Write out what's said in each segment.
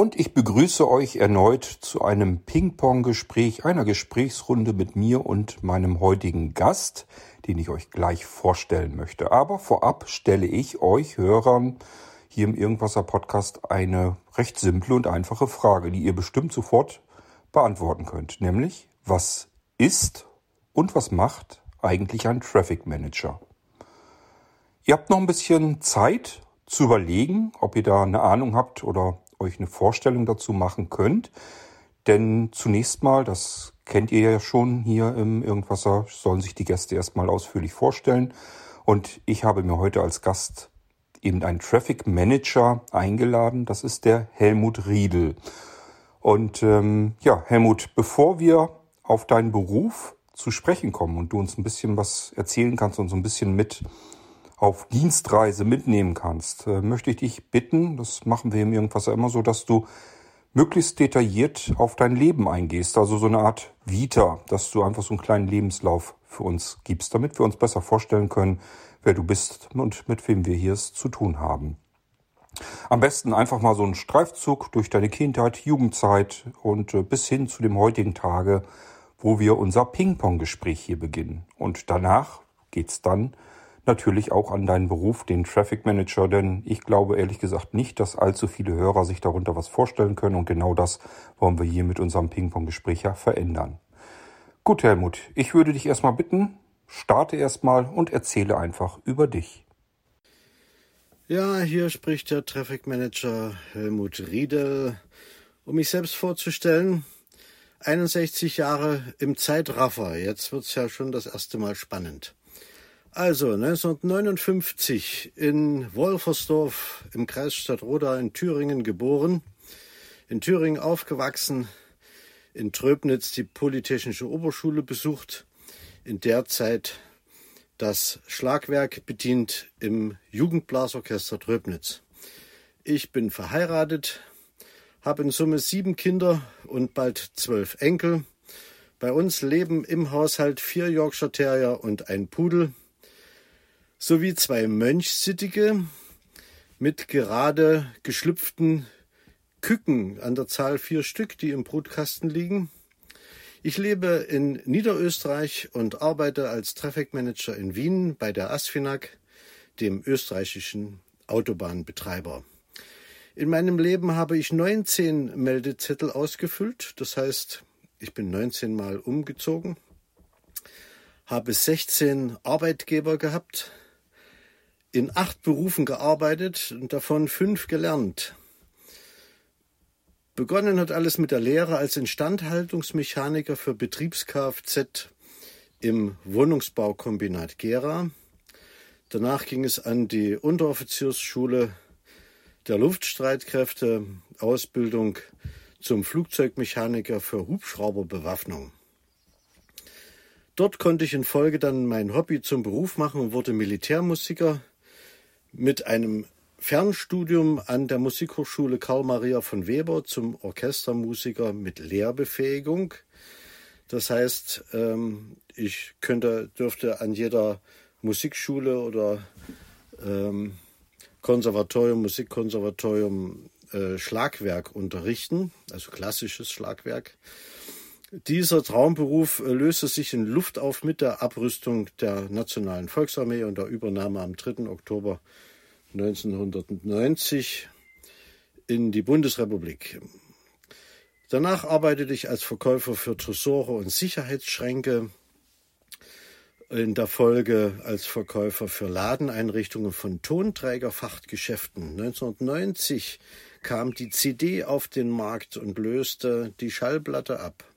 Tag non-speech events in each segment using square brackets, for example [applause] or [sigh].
Und ich begrüße euch erneut zu einem Ping-Pong-Gespräch, einer Gesprächsrunde mit mir und meinem heutigen Gast, den ich euch gleich vorstellen möchte. Aber vorab stelle ich euch Hörern hier im Irgendwasser Podcast eine recht simple und einfache Frage, die ihr bestimmt sofort beantworten könnt. Nämlich, was ist und was macht eigentlich ein Traffic Manager? Ihr habt noch ein bisschen Zeit zu überlegen, ob ihr da eine Ahnung habt oder euch eine Vorstellung dazu machen könnt. Denn zunächst mal, das kennt ihr ja schon hier im Irgendwasser, sollen sich die Gäste erstmal ausführlich vorstellen. Und ich habe mir heute als Gast eben einen Traffic Manager eingeladen. Das ist der Helmut Riedel. Und ähm, ja, Helmut, bevor wir auf deinen Beruf zu sprechen kommen und du uns ein bisschen was erzählen kannst und so ein bisschen mit auf Dienstreise mitnehmen kannst, äh, möchte ich dich bitten, das machen wir im Irgendwas immer so, dass du möglichst detailliert auf dein Leben eingehst, also so eine Art Vita, dass du einfach so einen kleinen Lebenslauf für uns gibst, damit wir uns besser vorstellen können, wer du bist und mit wem wir hier es zu tun haben. Am besten einfach mal so einen Streifzug durch deine Kindheit, Jugendzeit und äh, bis hin zu dem heutigen Tage, wo wir unser Ping-Pong-Gespräch hier beginnen. Und danach geht's dann natürlich auch an deinen Beruf, den Traffic Manager, denn ich glaube ehrlich gesagt nicht, dass allzu viele Hörer sich darunter was vorstellen können und genau das wollen wir hier mit unserem Ping-Pong-Gespräch ja verändern. Gut, Helmut, ich würde dich erstmal bitten, starte erstmal und erzähle einfach über dich. Ja, hier spricht der Traffic Manager Helmut Riedel. Um mich selbst vorzustellen, 61 Jahre im Zeitraffer. Jetzt wird's ja schon das erste Mal spannend. Also 1959 in Wolfersdorf im Kreis Stadtroda in Thüringen geboren, in Thüringen aufgewachsen, in Tröbnitz die Polytechnische Oberschule besucht, in der Zeit das Schlagwerk bedient im Jugendblasorchester Tröbnitz. Ich bin verheiratet, habe in Summe sieben Kinder und bald zwölf Enkel. Bei uns leben im Haushalt vier Yorkshire Terrier und ein Pudel sowie zwei Mönchsittige mit gerade geschlüpften Küken an der Zahl vier Stück, die im Brutkasten liegen. Ich lebe in Niederösterreich und arbeite als Traffic Manager in Wien bei der ASFINAG, dem österreichischen Autobahnbetreiber. In meinem Leben habe ich 19 Meldezettel ausgefüllt, das heißt, ich bin 19 Mal umgezogen, habe 16 Arbeitgeber gehabt, in acht Berufen gearbeitet und davon fünf gelernt. Begonnen hat alles mit der Lehre als Instandhaltungsmechaniker für Betriebs-Kfz im Wohnungsbaukombinat Gera. Danach ging es an die Unteroffiziersschule der Luftstreitkräfte, Ausbildung zum Flugzeugmechaniker für Hubschrauberbewaffnung. Dort konnte ich in Folge dann mein Hobby zum Beruf machen und wurde Militärmusiker mit einem Fernstudium an der Musikhochschule Karl Maria von Weber zum Orchestermusiker mit Lehrbefähigung. Das heißt, ähm, ich könnte, dürfte an jeder Musikschule oder ähm, Konservatorium, Musikkonservatorium äh, Schlagwerk unterrichten, also klassisches Schlagwerk. Dieser Traumberuf äh, löste sich in Luft auf mit der Abrüstung der Nationalen Volksarmee und der Übernahme am 3. Oktober 1990 in die Bundesrepublik. Danach arbeitete ich als Verkäufer für Tresore und Sicherheitsschränke, in der Folge als Verkäufer für Ladeneinrichtungen von Tonträgerfachgeschäften. 1990 kam die CD auf den Markt und löste die Schallplatte ab.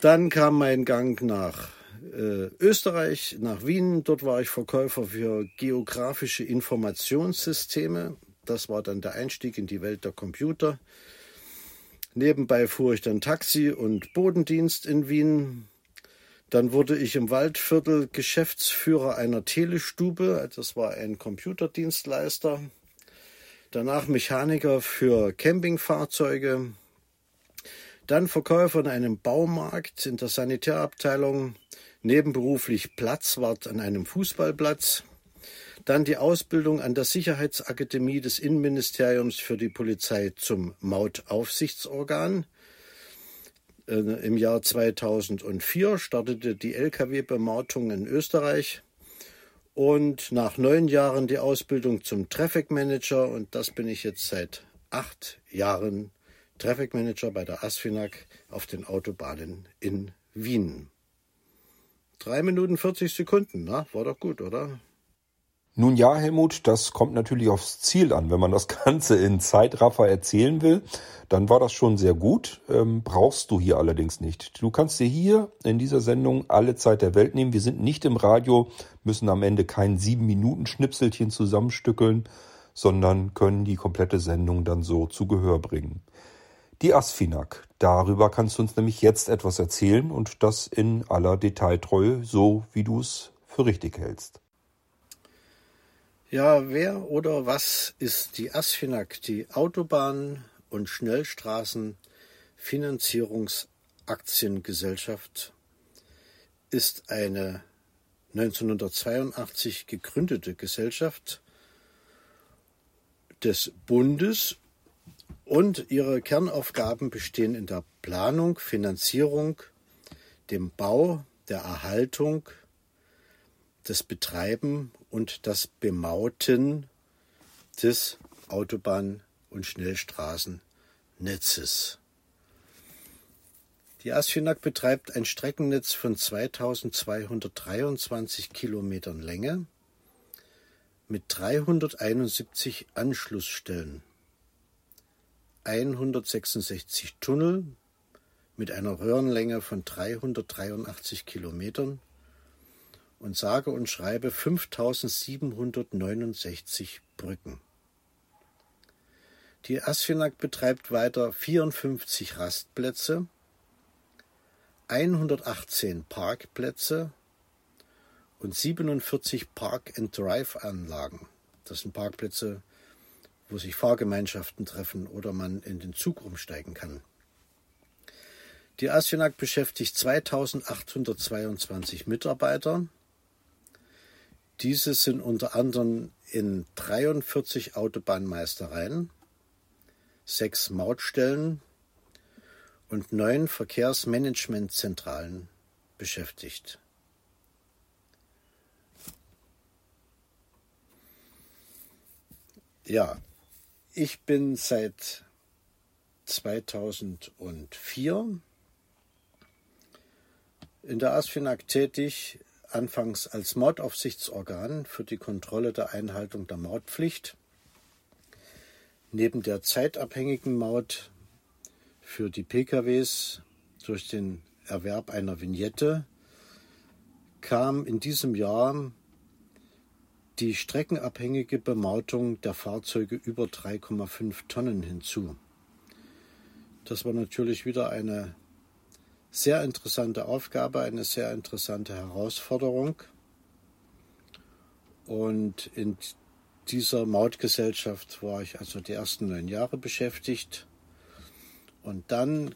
Dann kam mein Gang nach äh, Österreich, nach Wien. Dort war ich Verkäufer für geografische Informationssysteme. Das war dann der Einstieg in die Welt der Computer. Nebenbei fuhr ich dann Taxi und Bodendienst in Wien. Dann wurde ich im Waldviertel Geschäftsführer einer Telestube. Das war ein Computerdienstleister. Danach Mechaniker für Campingfahrzeuge. Dann Verkäufer in einem Baumarkt in der Sanitärabteilung. Nebenberuflich Platzwart an einem Fußballplatz. Dann die Ausbildung an der Sicherheitsakademie des Innenministeriums für die Polizei zum Mautaufsichtsorgan. Äh, Im Jahr 2004 startete die Lkw-Bemautung in Österreich und nach neun Jahren die Ausbildung zum Traffic Manager und das bin ich jetzt seit acht Jahren Traffic Manager bei der ASFINAG auf den Autobahnen in Wien. Drei Minuten 40 Sekunden, na, war doch gut, oder? Nun ja, Helmut, das kommt natürlich aufs Ziel an. Wenn man das [laughs] Ganze in Zeitraffer erzählen will, dann war das schon sehr gut. Ähm, brauchst du hier allerdings nicht. Du kannst dir hier in dieser Sendung alle Zeit der Welt nehmen. Wir sind nicht im Radio, müssen am Ende kein sieben Minuten Schnipselchen zusammenstückeln, sondern können die komplette Sendung dann so zu Gehör bringen. Die Asfinag, darüber kannst du uns nämlich jetzt etwas erzählen und das in aller Detailtreue, so wie du es für richtig hältst. Ja, wer oder was ist die ASFINAG, die Autobahn- und Schnellstraßenfinanzierungsaktiengesellschaft, ist eine 1982 gegründete Gesellschaft des Bundes und ihre Kernaufgaben bestehen in der Planung, Finanzierung, dem Bau, der Erhaltung, das Betreiben und das Bemauten des Autobahn- und Schnellstraßennetzes. Die ASFINAG betreibt ein Streckennetz von 2223 Kilometern Länge mit 371 Anschlussstellen, 166 Tunnel mit einer Röhrenlänge von 383 Kilometern und sage und schreibe 5769 Brücken. Die Asfinag betreibt weiter 54 Rastplätze, 118 Parkplätze und 47 Park-and-Drive-Anlagen. Das sind Parkplätze, wo sich Fahrgemeinschaften treffen oder man in den Zug umsteigen kann. Die Asfinag beschäftigt 2822 Mitarbeiter diese sind unter anderem in 43 Autobahnmeistereien, sechs Mautstellen und neun Verkehrsmanagementzentralen beschäftigt. Ja, ich bin seit 2004 in der ASFINAG tätig anfangs als Mautaufsichtsorgan für die Kontrolle der Einhaltung der Mautpflicht. Neben der zeitabhängigen Maut für die PKWs durch den Erwerb einer Vignette kam in diesem Jahr die streckenabhängige Bemautung der Fahrzeuge über 3,5 Tonnen hinzu. Das war natürlich wieder eine sehr interessante Aufgabe, eine sehr interessante Herausforderung. Und in dieser Mautgesellschaft war ich also die ersten neun Jahre beschäftigt. Und dann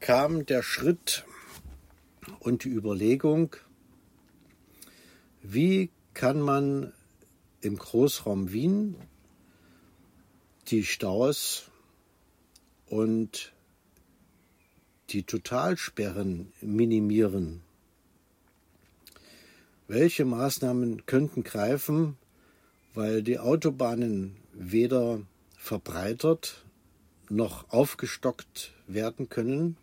kam der Schritt und die Überlegung, wie kann man im Großraum Wien die Staus und die Totalsperren minimieren? Welche Maßnahmen könnten greifen, weil die Autobahnen weder verbreitert noch aufgestockt werden können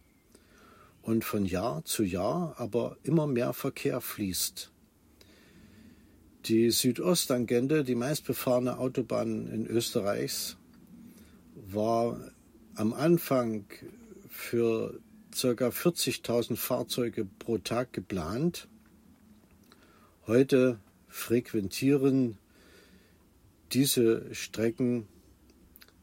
und von Jahr zu Jahr aber immer mehr Verkehr fließt? Die Südosttangente, die meistbefahrene Autobahn in Österreichs, war am Anfang für ca. 40.000 Fahrzeuge pro Tag geplant. Heute frequentieren diese Strecken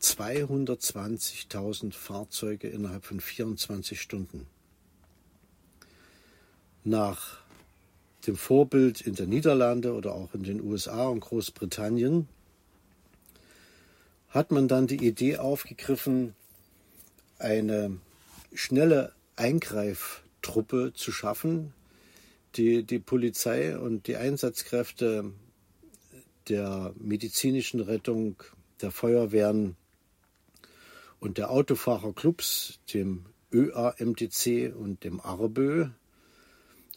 220.000 Fahrzeuge innerhalb von 24 Stunden. Nach dem Vorbild in den Niederlande oder auch in den USA und Großbritannien, hat man dann die Idee aufgegriffen, eine schnelle Eingreiftruppe zu schaffen, die die Polizei und die Einsatzkräfte der medizinischen Rettung, der Feuerwehren und der Autofahrerclubs, dem ÖAMTC und dem ARBÖ,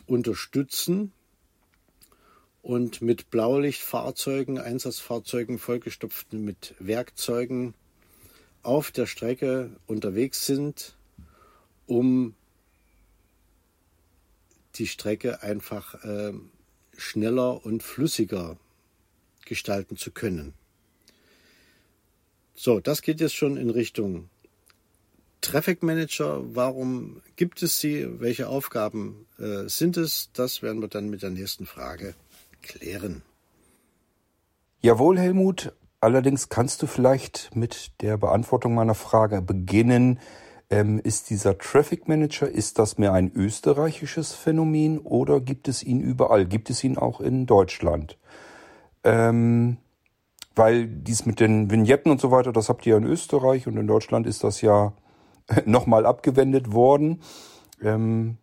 unterstützen und mit Blaulichtfahrzeugen, Einsatzfahrzeugen vollgestopft mit Werkzeugen auf der Strecke unterwegs sind, um die Strecke einfach äh, schneller und flüssiger gestalten zu können. So, das geht jetzt schon in Richtung Traffic Manager. Warum gibt es sie? Welche Aufgaben äh, sind es? Das werden wir dann mit der nächsten Frage klären. Jawohl, Helmut. Allerdings kannst du vielleicht mit der Beantwortung meiner Frage beginnen. Ähm, ist dieser Traffic Manager, ist das mehr ein österreichisches Phänomen oder gibt es ihn überall? Gibt es ihn auch in Deutschland? Ähm, weil dies mit den Vignetten und so weiter, das habt ihr in Österreich und in Deutschland ist das ja [laughs] nochmal abgewendet worden. Ähm,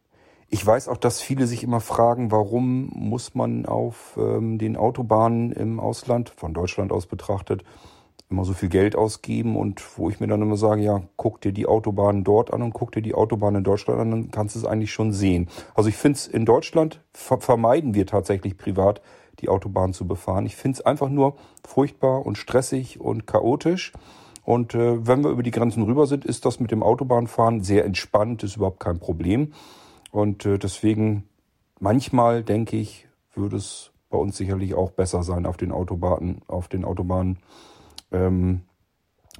ich weiß auch, dass viele sich immer fragen, warum muss man auf ähm, den Autobahnen im Ausland, von Deutschland aus betrachtet, immer so viel Geld ausgeben und wo ich mir dann immer sage, ja, guck dir die Autobahnen dort an und guck dir die Autobahnen in Deutschland an, dann kannst du es eigentlich schon sehen. Also ich finde es in Deutschland ver vermeiden wir tatsächlich privat die Autobahn zu befahren. Ich finde es einfach nur furchtbar und stressig und chaotisch. Und äh, wenn wir über die Grenzen rüber sind, ist das mit dem Autobahnfahren sehr entspannt, ist überhaupt kein Problem. Und äh, deswegen manchmal denke ich, würde es bei uns sicherlich auch besser sein auf den Autobahnen, auf den Autobahnen, ähm,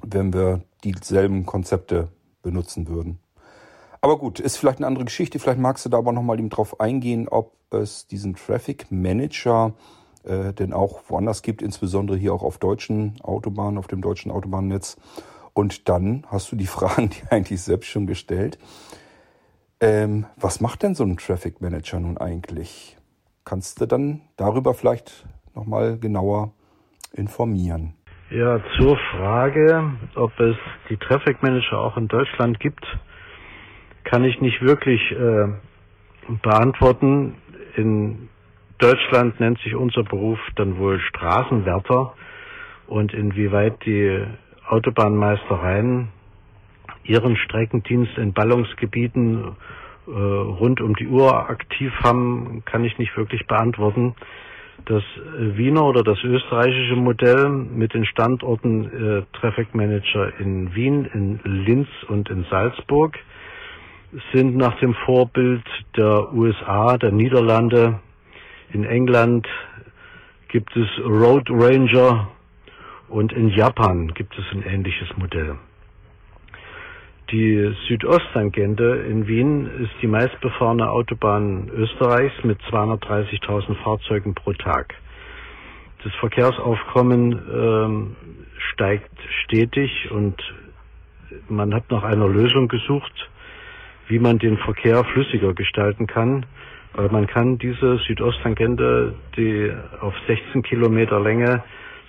wenn wir dieselben Konzepte benutzen würden. Aber gut, ist vielleicht eine andere Geschichte. Vielleicht magst du da aber nochmal eben drauf eingehen, ob es diesen Traffic Manager äh, denn auch woanders gibt, insbesondere hier auch auf deutschen Autobahnen, auf dem deutschen Autobahnnetz. Und dann hast du die [laughs] Fragen, die eigentlich selbst schon gestellt. Ähm, was macht denn so ein Traffic Manager nun eigentlich? Kannst du dann darüber vielleicht nochmal genauer informieren? Ja, zur Frage, ob es die Traffic Manager auch in Deutschland gibt, kann ich nicht wirklich äh, beantworten. In Deutschland nennt sich unser Beruf dann wohl Straßenwärter und inwieweit die Autobahnmeistereien ihren Streckendienst in Ballungsgebieten äh, rund um die Uhr aktiv haben, kann ich nicht wirklich beantworten. Das Wiener oder das österreichische Modell mit den Standorten äh, Traffic Manager in Wien, in Linz und in Salzburg sind nach dem Vorbild der USA, der Niederlande, in England gibt es Road Ranger und in Japan gibt es ein ähnliches Modell. Die Südosttangente in Wien ist die meistbefahrene Autobahn Österreichs mit 230.000 Fahrzeugen pro Tag. Das Verkehrsaufkommen ähm, steigt stetig und man hat nach einer Lösung gesucht, wie man den Verkehr flüssiger gestalten kann. Weil man kann diese Südosttangente, die auf 16 Kilometer Länge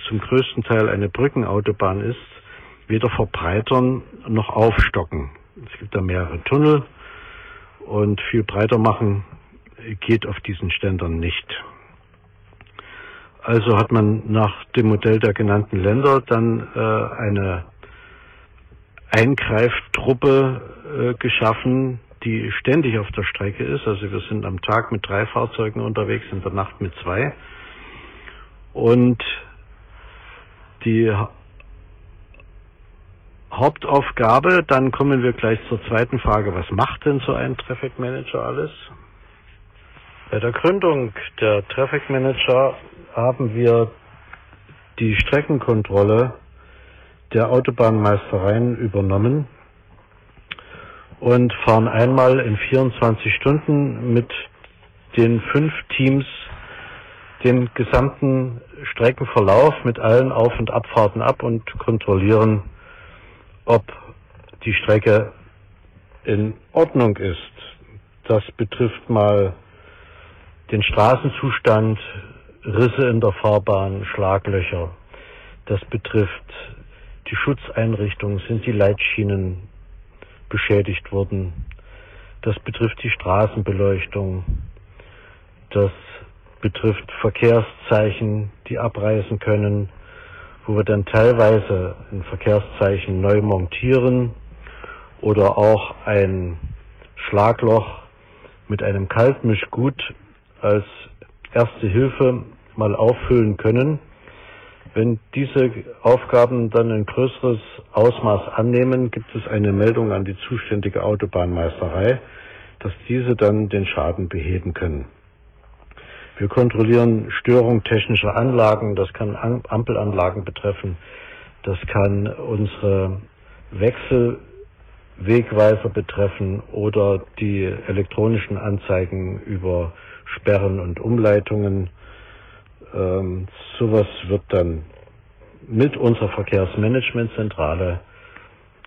zum größten Teil eine Brückenautobahn ist, weder verbreitern noch aufstocken. Es gibt da mehrere Tunnel und viel breiter machen geht auf diesen Ständern nicht. Also hat man nach dem Modell der genannten Länder dann äh, eine Eingreiftruppe äh, geschaffen, die ständig auf der Strecke ist. Also wir sind am Tag mit drei Fahrzeugen unterwegs, in der Nacht mit zwei. Und die Hauptaufgabe, dann kommen wir gleich zur zweiten Frage, was macht denn so ein Traffic Manager alles? Bei der Gründung der Traffic Manager haben wir die Streckenkontrolle der Autobahnmeistereien übernommen und fahren einmal in 24 Stunden mit den fünf Teams den gesamten Streckenverlauf mit allen Auf- und Abfahrten ab und kontrollieren, ob die Strecke in Ordnung ist. Das betrifft mal den Straßenzustand, Risse in der Fahrbahn, Schlaglöcher. Das betrifft die Schutzeinrichtungen, sind die Leitschienen beschädigt worden. Das betrifft die Straßenbeleuchtung. Das betrifft Verkehrszeichen, die abreißen können, wo wir dann teilweise ein Verkehrszeichen neu montieren oder auch ein Schlagloch mit einem Kaltmischgut als erste Hilfe mal auffüllen können. Wenn diese Aufgaben dann ein größeres Ausmaß annehmen, gibt es eine Meldung an die zuständige Autobahnmeisterei, dass diese dann den Schaden beheben können. Wir kontrollieren Störung technischer Anlagen, das kann Ampelanlagen betreffen, das kann unsere Wechselwegweiser betreffen oder die elektronischen Anzeigen über Sperren und Umleitungen. Ähm, sowas wird dann mit unserer Verkehrsmanagementzentrale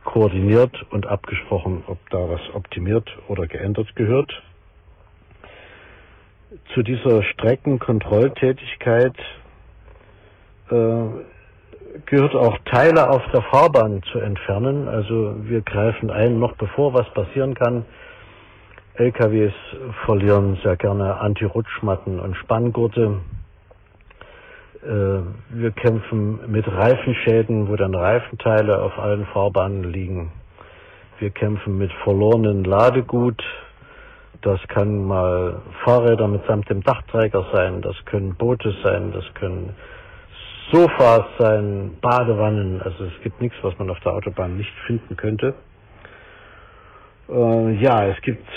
koordiniert und abgesprochen, ob da was optimiert oder geändert gehört zu dieser Streckenkontrolltätigkeit äh, gehört auch Teile auf der Fahrbahn zu entfernen. Also wir greifen ein, noch bevor was passieren kann. LKWs verlieren sehr gerne Anti-Rutschmatten und Spanngurte. Äh, wir kämpfen mit Reifenschäden, wo dann Reifenteile auf allen Fahrbahnen liegen. Wir kämpfen mit verlorenen Ladegut, das kann mal Fahrräder mitsamt dem Dachträger sein, das können Boote sein, das können Sofas sein, Badewannen. Also es gibt nichts, was man auf der Autobahn nicht finden könnte. Äh, ja, es gibt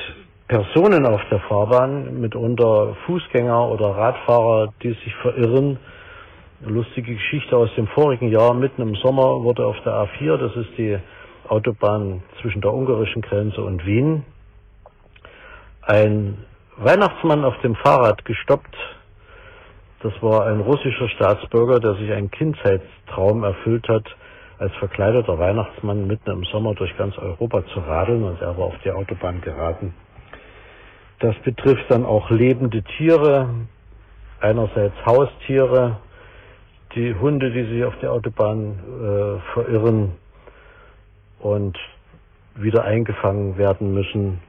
Personen auf der Fahrbahn, mitunter Fußgänger oder Radfahrer, die sich verirren. Eine lustige Geschichte aus dem vorigen Jahr, mitten im Sommer wurde auf der A4, das ist die Autobahn zwischen der ungarischen Grenze und Wien, ein Weihnachtsmann auf dem Fahrrad gestoppt. Das war ein russischer Staatsbürger, der sich einen Kindheitstraum erfüllt hat, als verkleideter Weihnachtsmann mitten im Sommer durch ganz Europa zu radeln und er war auf die Autobahn geraten. Das betrifft dann auch lebende Tiere, einerseits Haustiere, die Hunde, die sich auf die Autobahn äh, verirren und wieder eingefangen werden müssen,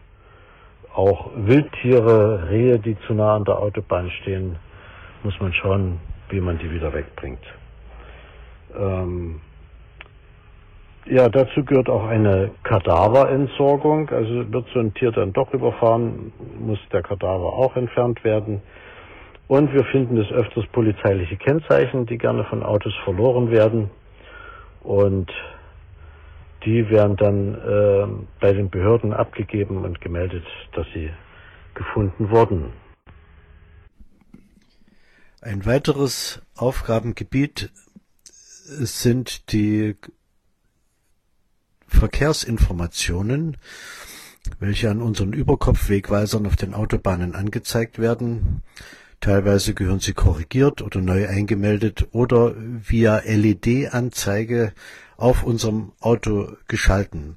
auch Wildtiere, Rehe, die zu nah an der Autobahn stehen, muss man schauen, wie man die wieder wegbringt. Ähm ja, dazu gehört auch eine Kadaverentsorgung. Also wird so ein Tier dann doch überfahren, muss der Kadaver auch entfernt werden. Und wir finden es öfters polizeiliche Kennzeichen, die gerne von Autos verloren werden. Und die werden dann äh, bei den Behörden abgegeben und gemeldet, dass sie gefunden wurden. Ein weiteres Aufgabengebiet sind die Verkehrsinformationen, welche an unseren Überkopfwegweisern auf den Autobahnen angezeigt werden. Teilweise gehören sie korrigiert oder neu eingemeldet oder via LED-Anzeige auf unserem Auto geschalten.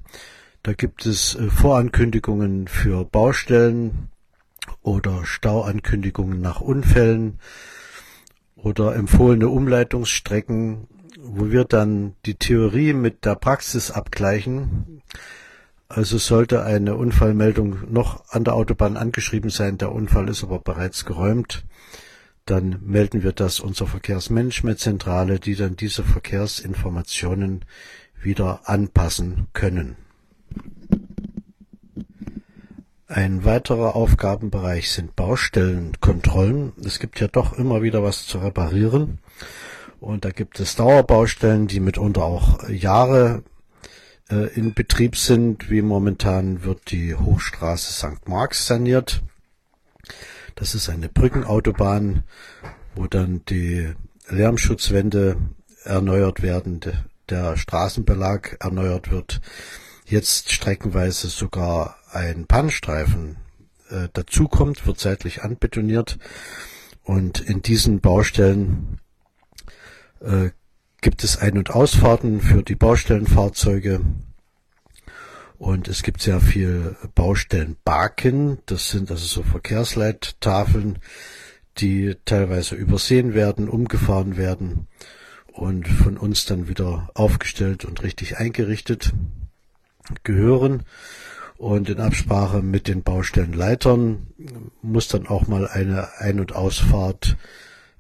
Da gibt es äh, Vorankündigungen für Baustellen oder Stauankündigungen nach Unfällen oder empfohlene Umleitungsstrecken, wo wir dann die Theorie mit der Praxis abgleichen. Also sollte eine Unfallmeldung noch an der Autobahn angeschrieben sein, der Unfall ist aber bereits geräumt, dann melden wir das unserer Verkehrsmanagementzentrale, die dann diese Verkehrsinformationen wieder anpassen können. Ein weiterer Aufgabenbereich sind Baustellenkontrollen. Es gibt ja doch immer wieder was zu reparieren. Und da gibt es Dauerbaustellen, die mitunter auch Jahre in Betrieb sind. Wie momentan wird die Hochstraße St. Marx saniert. Das ist eine Brückenautobahn, wo dann die Lärmschutzwände erneuert werden, der Straßenbelag erneuert wird, jetzt streckenweise sogar ein Pannstreifen äh, dazukommt, wird seitlich anbetoniert und in diesen Baustellen äh, gibt es Ein- und Ausfahrten für die Baustellenfahrzeuge Und es gibt sehr viel Baustellenbaken. Das sind also so Verkehrsleittafeln, die teilweise übersehen werden, umgefahren werden und von uns dann wieder aufgestellt und richtig eingerichtet gehören. Und in Absprache mit den Baustellenleitern muss dann auch mal eine Ein- und Ausfahrt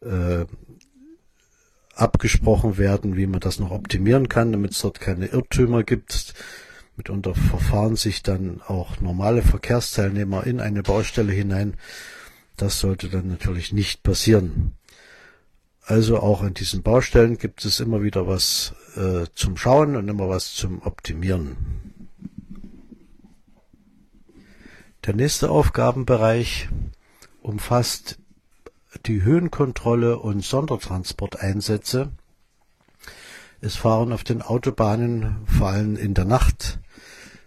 äh, abgesprochen werden, wie man das noch optimieren kann, damit es dort keine Irrtümer gibt. Mitunter verfahren sich dann auch normale Verkehrsteilnehmer in eine Baustelle hinein. Das sollte dann natürlich nicht passieren. Also auch an diesen Baustellen gibt es immer wieder was äh, zum Schauen und immer was zum Optimieren. Der nächste Aufgabenbereich umfasst die Höhenkontrolle und Sondertransporteinsätze. Es fahren auf den Autobahnen, vor allem in der Nacht,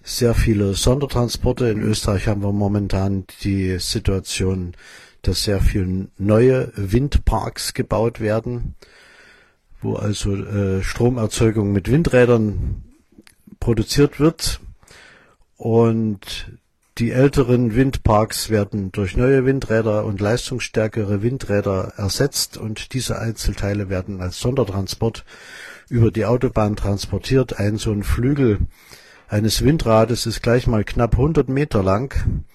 sehr viele Sondertransporte. In Österreich haben wir momentan die Situation, dass sehr viele neue Windparks gebaut werden, wo also äh, Stromerzeugung mit Windrädern produziert wird. Und die älteren Windparks werden durch neue Windräder und leistungsstärkere Windräder ersetzt und diese Einzelteile werden als Sondertransport über die Autobahn transportiert. Ein so ein Flügel eines Windrades ist gleich mal knapp 100 Meter lang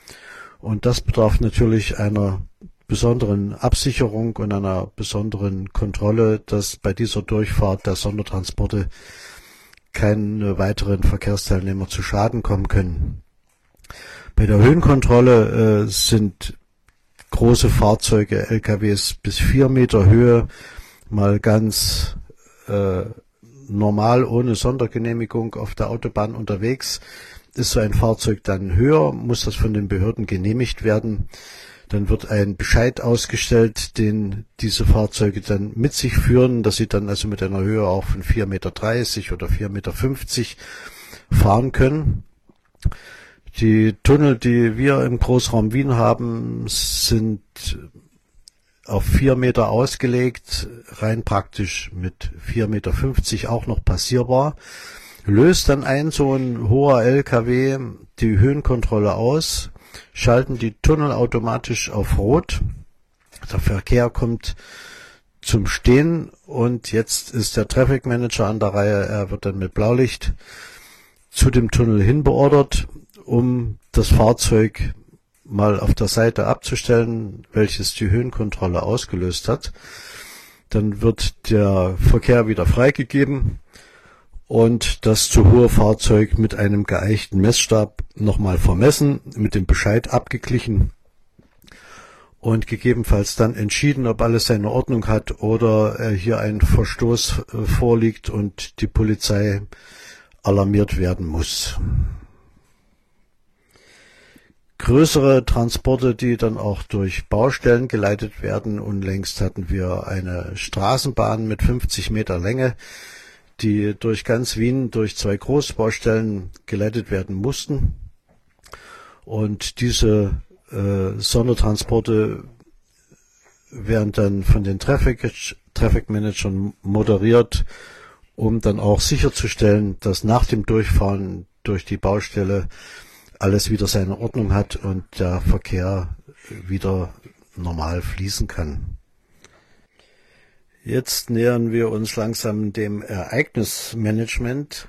und das bedarf natürlich einer besonderen Absicherung und einer besonderen Kontrolle, dass bei dieser Durchfahrt der Sondertransporte keine weiteren Verkehrsteilnehmer zu Schaden kommen können. Bei der Höhenkontrolle äh, sind große Fahrzeuge, LKWs bis vier Meter Höhe mal ganz äh, normal ohne Sondergenehmigung auf der Autobahn unterwegs. Ist so ein Fahrzeug dann höher, muss das von den Behörden genehmigt werden. Dann wird ein Bescheid ausgestellt, den diese Fahrzeuge dann mit sich führen, dass sie dann also mit einer Höhe auch von 4,30 Meter oder 4,50 Meter fahren können. Die Tunnel, die wir im Großraum Wien haben, sind auf vier Meter ausgelegt, rein praktisch mit 4,50 Meter auch noch passierbar. Löst dann ein so ein hoher LKW die Höhenkontrolle aus, schalten die Tunnel automatisch auf Rot. Der Verkehr kommt zum Stehen und jetzt ist der Traffic Manager an der Reihe. Er wird dann mit Blaulicht zu dem Tunnel hin beordert um das Fahrzeug mal auf der Seite abzustellen, welches die Höhenkontrolle ausgelöst hat. Dann wird der Verkehr wieder freigegeben und das zu hohe Fahrzeug mit einem geeichten Messstab nochmal vermessen, mit dem Bescheid abgeglichen und gegebenenfalls dann entschieden, ob alles seine Ordnung hat oder hier ein Verstoß äh, vorliegt und die Polizei alarmiert werden muss größere Transporte, die dann auch durch Baustellen geleitet werden. Unlängst hatten wir eine Straßenbahn mit 50 Meter Länge, die durch ganz Wien durch zwei Großbaustellen geleitet werden mussten. Und diese äh, Sondertransporte werden dann von den Traffic, Traffic Managern moderiert, um dann auch sicherzustellen, dass nach dem Durchfahren durch die Baustelle alles wieder seine Ordnung hat und der Verkehr wieder normal fließen kann. Jetzt nähern wir uns langsam dem Ereignismanagement.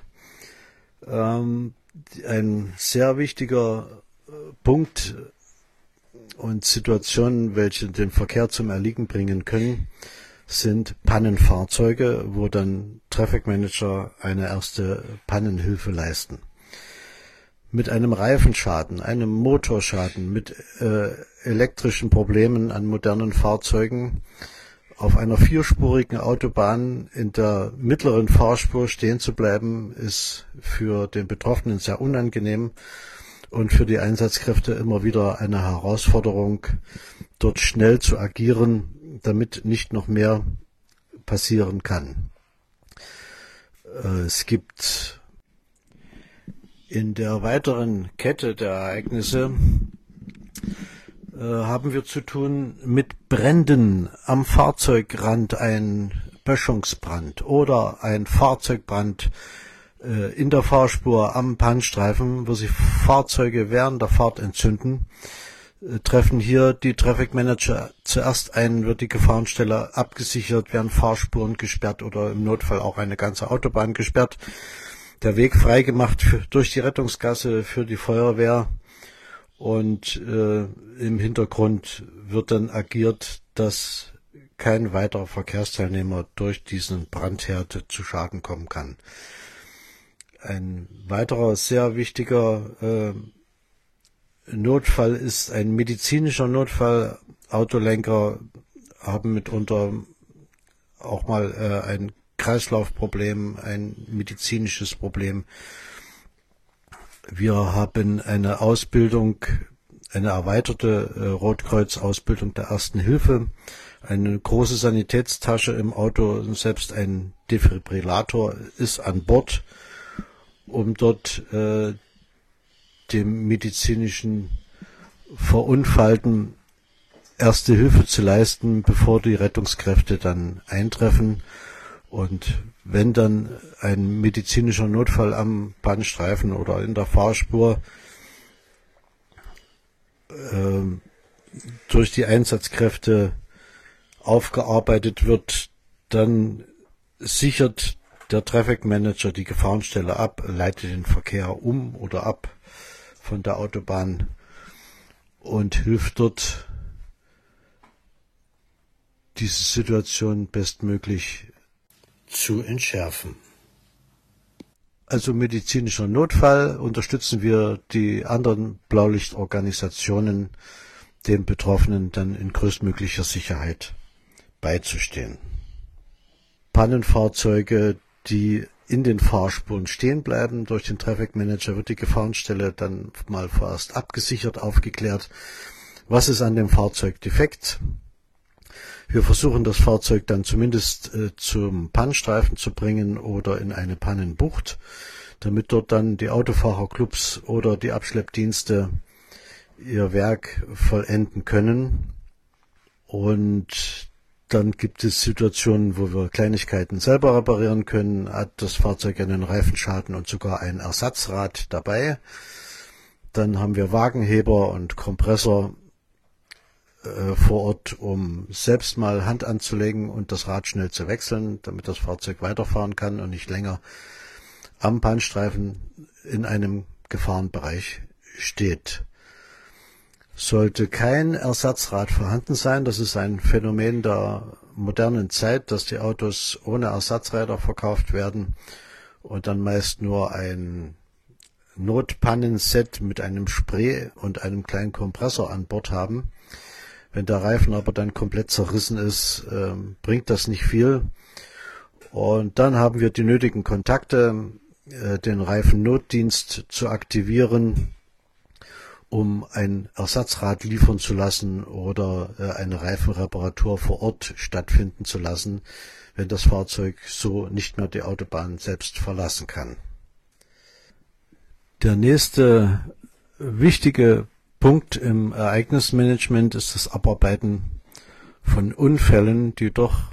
Ähm, ein sehr wichtiger äh, Punkt und Situationen, welche den Verkehr zum Erliegen bringen können, sind Pannenfahrzeuge, wo dann Traffic Manager eine erste Pannenhilfe leisten mit einem Reifenschaden, einem Motorschaden, mit äh, elektrischen Problemen an modernen Fahrzeugen auf einer vierspurigen Autobahn in der mittleren Fahrspur stehen zu bleiben, ist für den Betroffenen sehr unangenehm und für die Einsatzkräfte immer wieder eine Herausforderung, dort schnell zu agieren, damit nicht noch mehr passieren kann. Äh, es gibt in der weiteren Kette der Ereignisse äh, haben wir zu tun mit Bränden am Fahrzeugrand, ein Böschungsbrand oder ein Fahrzeugbrand äh, in der Fahrspur am Bahnstreifen, wo sich Fahrzeuge während der Fahrt entzünden, äh, treffen hier die Traffic Manager zuerst ein, wird die Gefahrenstelle abgesichert, werden Fahrspuren gesperrt oder im Notfall auch eine ganze Autobahn gesperrt. Der Weg freigemacht durch die Rettungsgasse für die Feuerwehr und äh, im Hintergrund wird dann agiert, dass kein weiterer Verkehrsteilnehmer durch diesen Brandherd zu Schaden kommen kann. Ein weiterer sehr wichtiger äh, Notfall ist ein medizinischer Notfall. Autolenker haben mitunter auch mal äh, ein Kreislaufproblem, ein medizinisches Problem. Wir haben eine Ausbildung, eine erweiterte äh, Rotkreuz-Ausbildung der Ersten Hilfe, eine große Sanitätstasche im Auto, selbst ein Defibrillator ist an Bord, um dort äh, dem medizinischen Verunfallten erste Hilfe zu leisten, bevor die Rettungskräfte dann eintreffen. Und wenn dann ein medizinischer Notfall am Bahnstreifen oder in der Fahrspur äh, durch die Einsatzkräfte aufgearbeitet wird, dann sichert der Traffic Manager die Gefahrenstelle ab, leitet den Verkehr um oder ab von der Autobahn und hilft dort, diese Situation bestmöglich zu entschärfen. Also medizinischer Notfall unterstützen wir die anderen Blaulichtorganisationen, den Betroffenen dann in größtmöglicher Sicherheit beizustehen. Pannenfahrzeuge, die in den Fahrspuren stehen bleiben. Durch den Traffic Manager wird die Gefahrenstelle dann mal vorerst abgesichert, aufgeklärt. Was ist an dem Fahrzeug defekt? Wir versuchen das Fahrzeug dann zumindest äh, zum Pannenstreifen zu bringen oder in eine Pannenbucht, damit dort dann die Autofahrerclubs oder die Abschleppdienste ihr Werk vollenden können. Und dann gibt es Situationen, wo wir Kleinigkeiten selber reparieren können, hat das Fahrzeug einen Reifenschaden und sogar ein Ersatzrad dabei. Dann haben wir Wagenheber und Kompressor äh, vor Ort, um selbst mal Hand anzulegen und das Rad schnell zu wechseln, damit das Fahrzeug weiterfahren kann und nicht länger am Bahnstreifen in einem Gefahrenbereich steht sollte kein Ersatzrad vorhanden sein. Das ist ein Phänomen der modernen Zeit, dass die Autos ohne Ersatzräder verkauft werden und dann meist nur ein Notpannenset mit einem Spray und einem kleinen Kompressor an Bord haben. Wenn der Reifen aber dann komplett zerrissen ist, äh, bringt das nicht viel. Und dann haben wir die nötigen Kontakte, äh, den Reifennotdienst zu aktivieren um ein Ersatzrad liefern zu lassen oder äh, eine Reifenreparatur vor Ort stattfinden zu lassen, wenn das Fahrzeug so nicht mehr die Autobahn selbst verlassen kann. Der nächste wichtige Punkt im Ereignismanagement ist das Abarbeiten von Unfällen, die doch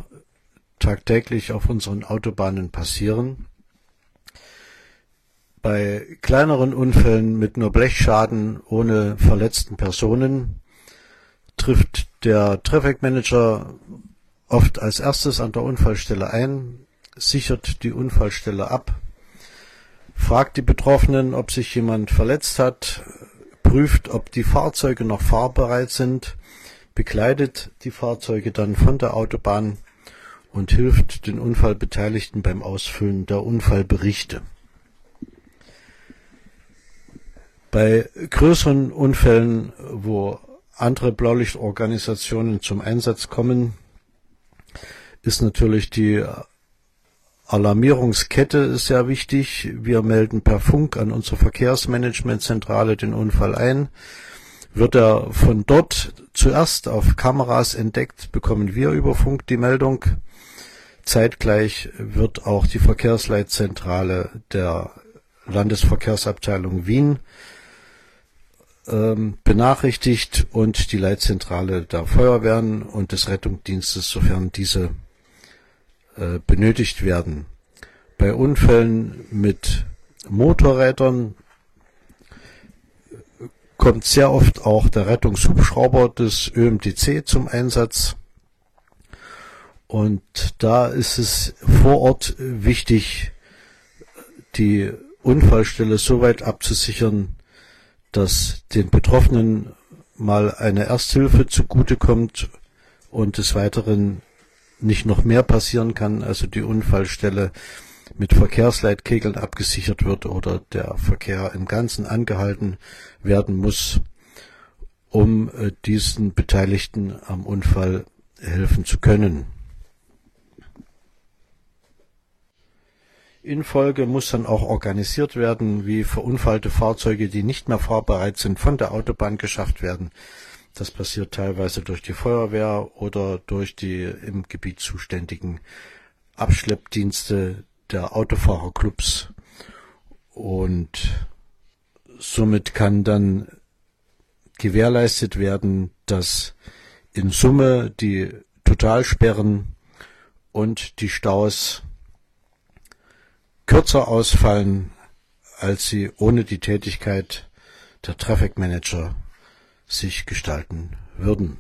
tagtäglich auf unseren Autobahnen passieren. Bei kleineren Unfällen mit nur Blechschaden ohne verletzten Personen trifft der Traffic Manager oft als erstes an der Unfallstelle ein, sichert die Unfallstelle ab, fragt die Betroffenen, ob sich jemand verletzt hat, prüft, ob die Fahrzeuge noch fahrbereit sind, begleitet die Fahrzeuge dann von der Autobahn und hilft den Unfallbeteiligten beim Ausfüllen der Unfallberichte. Bei größeren Unfällen, wo andere Blaulichtorganisationen zum Einsatz kommen, ist natürlich die Alarmierungskette sehr wichtig. Wir melden per Funk an unsere Verkehrsmanagementzentrale den Unfall ein. Wird er von dort zuerst auf Kameras entdeckt, bekommen wir über Funk die Meldung. Zeitgleich wird auch die Verkehrsleitzentrale der Landesverkehrsabteilung Wien ähm, benachrichtigt und die Leitzentrale der Feuerwehren und des Rettungsdienstes, sofern diese äh, benötigt werden. Bei Unfällen mit Motorrädern kommt sehr oft auch der Rettungshubschrauber des ÖMTC zum Einsatz. Und da ist es vor Ort wichtig, die Unfallstelle so weit abzusichern, dass den Betroffenen mal eine Ersthilfe zugutekommt und des Weiteren nicht noch mehr passieren kann, also die Unfallstelle mit Verkehrsleitkegeln abgesichert wird oder der Verkehr im Ganzen angehalten werden muss, um äh, diesen Beteiligten am Unfall helfen zu können. In Folge muss dann auch organisiert werden, wie verunfallte Fahrzeuge, die nicht mehr fahrbereit sind, von der Autobahn geschafft werden. Das passiert teilweise durch die Feuerwehr oder durch die im Gebiet zuständigen Abschleppdienste der Autofahrerclubs. Und somit kann dann gewährleistet werden, dass in Summe die Totalsperren und die Staus kürzer ausfallen, als sie ohne die Tätigkeit der Traffic Manager sich gestalten würden.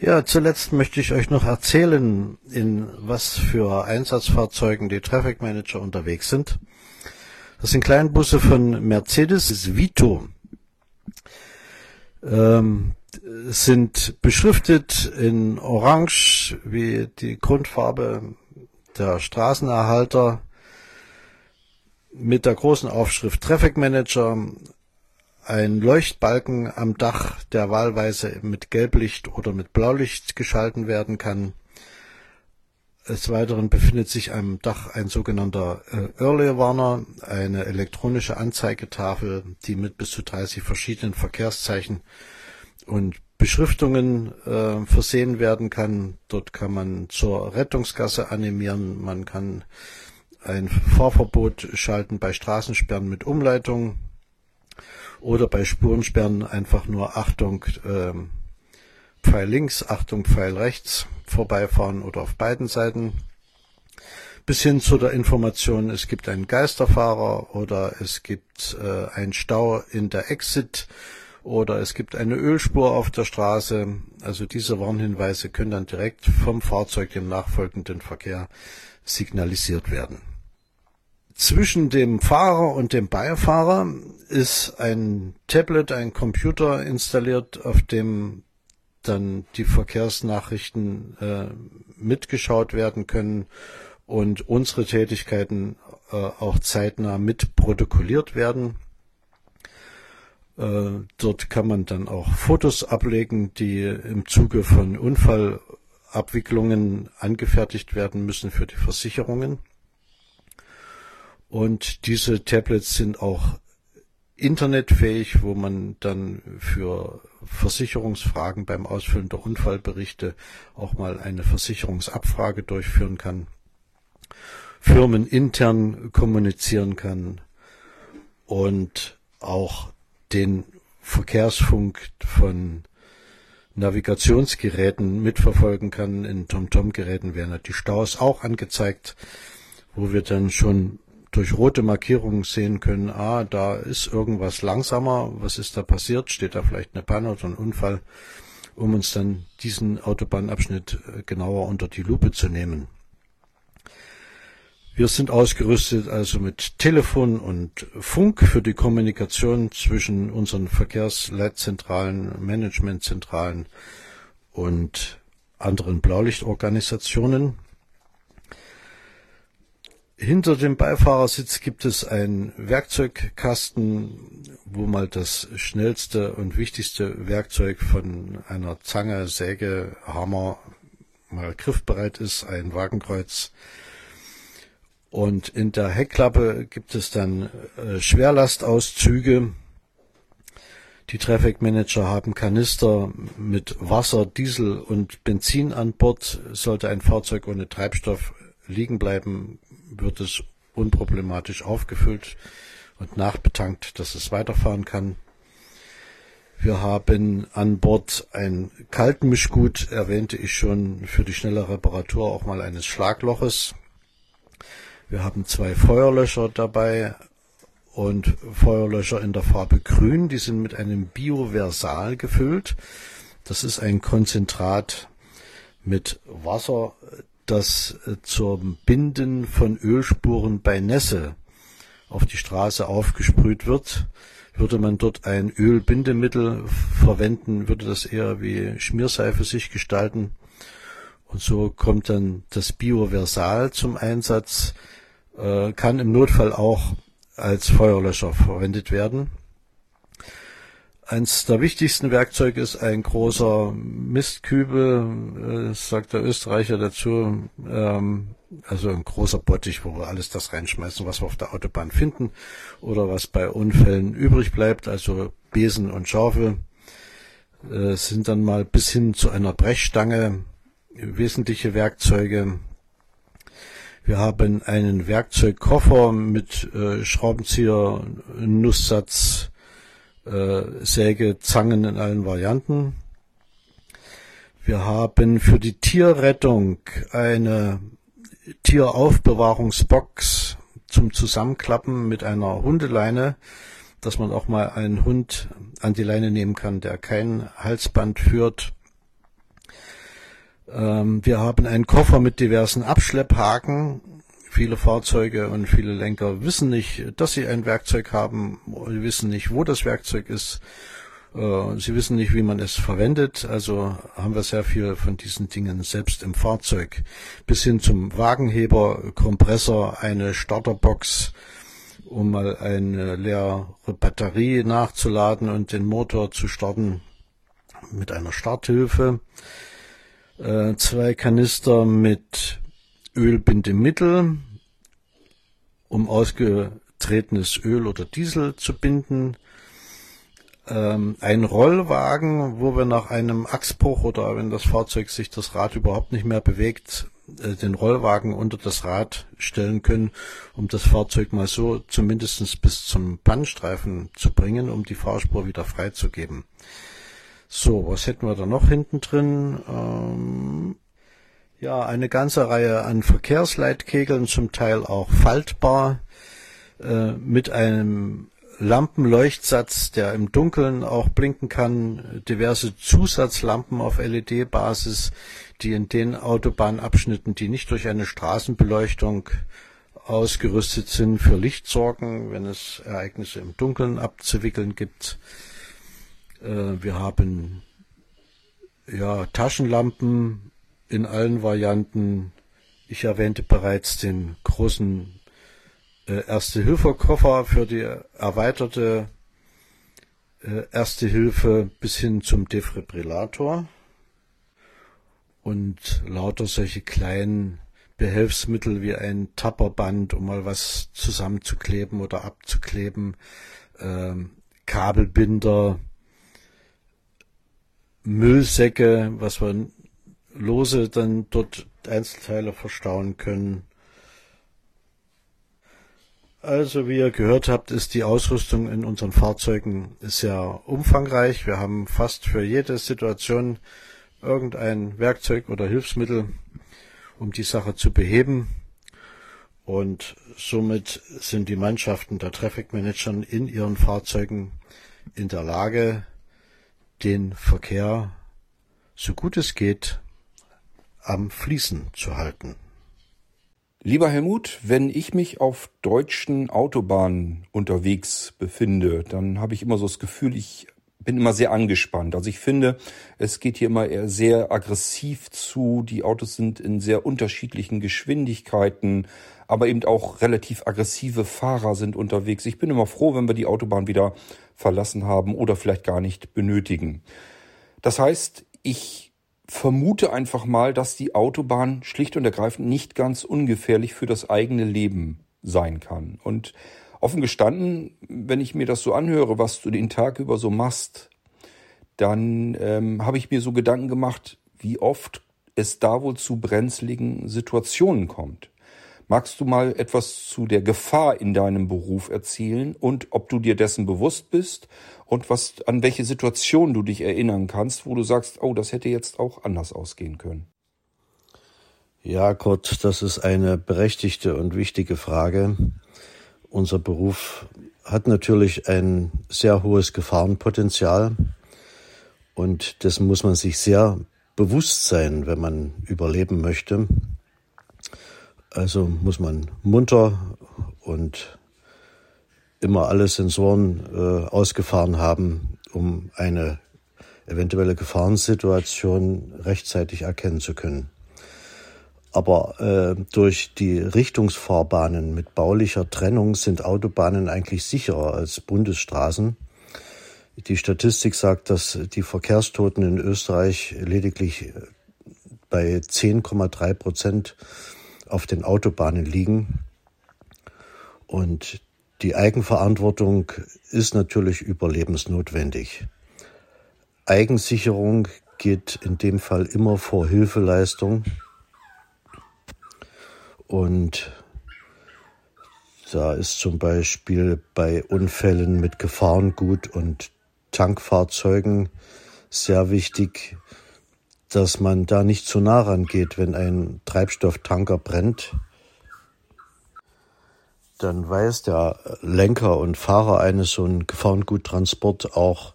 Ja, zuletzt möchte ich euch noch erzählen, in was für Einsatzfahrzeugen die Traffic Manager unterwegs sind. Das sind Kleinbusse von Mercedes Vito. Ähm, sind beschriftet in Orange wie die Grundfarbe der Straßenerhalter mit der großen Aufschrift Traffic Manager, ein Leuchtbalken am Dach, der wahlweise mit Gelblicht oder mit Blaulicht geschalten werden kann. Des Weiteren befindet sich am Dach ein sogenannter äh, Early Warner, eine elektronische Anzeigetafel, die mit bis zu 30 verschiedenen Verkehrszeichen und Beschriftungen äh, versehen werden kann. Dort kann man zur Rettungsgasse animieren, man kann ein Fahrverbot schalten bei Straßensperren mit Umleitung oder bei Spurensperren einfach nur Achtung äh, Pfeil links, Achtung Pfeil rechts vorbeifahren oder auf beiden Seiten. Bis hin zu der Information, es gibt einen Geisterfahrer oder es gibt äh, einen Stau in der Exit oder es gibt eine Ölspur auf der Straße. Also diese Warnhinweise können dann direkt vom Fahrzeug dem nachfolgenden Verkehr signalisiert werden. Zwischen dem Fahrer und dem Beifahrer ist ein Tablet, ein Computer installiert, auf dem dann die Verkehrsnachrichten äh, mitgeschaut werden können und unsere Tätigkeiten äh, auch zeitnah mit protokolliert werden. Äh, dort kann man dann auch Fotos ablegen, die im Zuge von Unfallabwicklungen angefertigt werden müssen für die Versicherungen. Und diese Tablets sind auch internetfähig, wo man dann für Versicherungsfragen beim Ausfüllen der Unfallberichte auch mal eine Versicherungsabfrage durchführen kann, Firmen intern kommunizieren kann und auch den Verkehrsfunk von Navigationsgeräten mitverfolgen kann. In TomTom-Geräten werden die Staus auch angezeigt, wo wir dann schon durch rote Markierungen sehen können, ah, da ist irgendwas langsamer, was ist da passiert, steht da vielleicht eine Panne oder ein Unfall, um uns dann diesen Autobahnabschnitt äh, genauer unter die Lupe zu nehmen. Wir sind ausgerüstet also mit Telefon und Funk für die Kommunikation zwischen unseren Verkehrsleitzentralen, Managementzentralen und anderen Blaulichtorganisationen. Hinter dem Beifahrersitz gibt es einen Werkzeugkasten, wo mal das schnellste und wichtigste Werkzeug von einer Zange, Säge, Hammer mal griffbereit ist, ein Wagenkreuz, und in der Heckklappe gibt es dann äh, Schwerlastauszüge. Die Traffic Manager haben Kanister mit Wasser, Diesel und Benzin an Bord. Sollte ein Fahrzeug ohne Treibstoff liegen bleiben, wird es unproblematisch aufgefüllt und nachbetankt, dass es weiterfahren kann. Wir haben an Bord ein Kaltmischgut, erwähnte ich schon, für die schnelle Reparatur auch mal eines Schlagloches. Wir haben zwei Feuerlöscher dabei und Feuerlöscher in der Farbe Grün. Die sind mit einem Bioversal gefüllt. Das ist ein Konzentrat mit Wasser, das zum Binden von Ölspuren bei Nässe auf die Straße aufgesprüht wird. Würde man dort ein Ölbindemittel verwenden, würde das eher wie Schmierseife sich gestalten. Und so kommt dann das Bioversal zum Einsatz, äh, kann im Notfall auch als Feuerlöscher verwendet werden. Eins der wichtigsten Werkzeuge ist ein großer Mistkübel, äh, sagt der Österreicher dazu, ähm, also ein großer Bottich, wo wir alles das reinschmeißen, was wir auf der Autobahn finden oder was bei Unfällen übrig bleibt, also Besen und Schaufel, äh, sind dann mal bis hin zu einer Brechstange wesentliche Werkzeuge. Wir haben einen Werkzeugkoffer mit äh, Schraubenzieher, Nusssatz, äh, Säge, Zangen in allen Varianten. Wir haben für die Tierrettung eine Tieraufbewahrungsbox zum Zusammenklappen mit einer Hundeleine, dass man auch mal einen Hund an die Leine nehmen kann, der kein Halsband führt. Ähm, wir haben einen Koffer mit diversen Abschlepphaken, Viele Fahrzeuge und viele Lenker wissen nicht, dass sie ein Werkzeug haben, sie wissen nicht, wo das Werkzeug ist, äh, sie wissen nicht, wie man es verwendet, also haben wir sehr viel von diesen Dingen selbst im Fahrzeug. Bis hin zum Wagenheber, Kompressor, eine Starterbox, um mal eine leere Batterie nachzuladen und den Motor zu starten mit einer Starthilfe. Äh, zwei Kanister mit Ölbindemittel, um ausgetretenes Öl oder Diesel zu binden. Ähm, ein Rollwagen, wo wir nach einem Achsbruch oder wenn das Fahrzeug sich das Rad überhaupt nicht mehr bewegt, äh, den Rollwagen unter das Rad stellen können, um das Fahrzeug mal so zumindest bis zum Pannstreifen zu bringen, um die Fahrspur wieder freizugeben. So, was hätten wir da noch hinten drin? Ähm, ja, eine ganze Reihe an Verkehrsleitkegeln, zum Teil auch faltbar, äh, mit einem Lampenleuchtsatz, der im Dunkeln auch blinken kann, diverse Zusatzlampen auf LED-Basis, die in den Autobahnabschnitten, die nicht durch eine Straßenbeleuchtung ausgerüstet sind, für Licht sorgen, wenn es Ereignisse im Dunkeln abzuwickeln gibt. Äh, wir haben ja Taschenlampen in allen Varianten. Ich erwähnte bereits den großen äh, Erste-Hilfe-Koffer für die erweiterte äh, Erste Hilfe bis hin zum Defibrillator und lauter solche kleinen Behelfsmittel wie ein Tapperband, um mal was zusammenzukleben oder abzukleben, ähm, Kabelbinder, Müllsäcke, was wir lose dann dort Einzelteile verstauen können. Also wie ihr gehört habt, ist die Ausrüstung in unseren Fahrzeugen sehr umfangreich. Wir haben fast für jede Situation irgendein Werkzeug oder Hilfsmittel, um die Sache zu beheben. Und somit sind die Mannschaften der Traffic Managern in ihren Fahrzeugen in der Lage, den Verkehr so gut es geht am Fließen zu halten. Lieber Helmut, wenn ich mich auf deutschen Autobahnen unterwegs befinde, dann habe ich immer so das Gefühl, ich bin immer sehr angespannt. Also ich finde, es geht hier immer eher sehr aggressiv zu. Die Autos sind in sehr unterschiedlichen Geschwindigkeiten, aber eben auch relativ aggressive Fahrer sind unterwegs. Ich bin immer froh, wenn wir die Autobahn wieder verlassen haben oder vielleicht gar nicht benötigen. Das heißt, ich vermute einfach mal, dass die Autobahn schlicht und ergreifend nicht ganz ungefährlich für das eigene Leben sein kann. Und offen gestanden, wenn ich mir das so anhöre, was du den Tag über so machst, dann ähm, habe ich mir so Gedanken gemacht, wie oft es da wohl zu brenzligen Situationen kommt. Magst du mal etwas zu der Gefahr in deinem Beruf erzählen und ob du dir dessen bewusst bist und was, an welche Situation du dich erinnern kannst, wo du sagst, oh, das hätte jetzt auch anders ausgehen können? Ja, Kurt, das ist eine berechtigte und wichtige Frage. Unser Beruf hat natürlich ein sehr hohes Gefahrenpotenzial und dessen muss man sich sehr bewusst sein, wenn man überleben möchte. Also muss man munter und immer alle Sensoren äh, ausgefahren haben, um eine eventuelle Gefahrensituation rechtzeitig erkennen zu können. Aber äh, durch die Richtungsfahrbahnen mit baulicher Trennung sind Autobahnen eigentlich sicherer als Bundesstraßen. Die Statistik sagt, dass die Verkehrstoten in Österreich lediglich bei 10,3 Prozent auf den Autobahnen liegen. Und die Eigenverantwortung ist natürlich überlebensnotwendig. Eigensicherung geht in dem Fall immer vor Hilfeleistung. Und da ist zum Beispiel bei Unfällen mit Gefahrengut und Tankfahrzeugen sehr wichtig, dass man da nicht zu nah rangeht, wenn ein Treibstofftanker brennt dann weiß der Lenker und Fahrer eines so einen Gefahrenguttransport auch,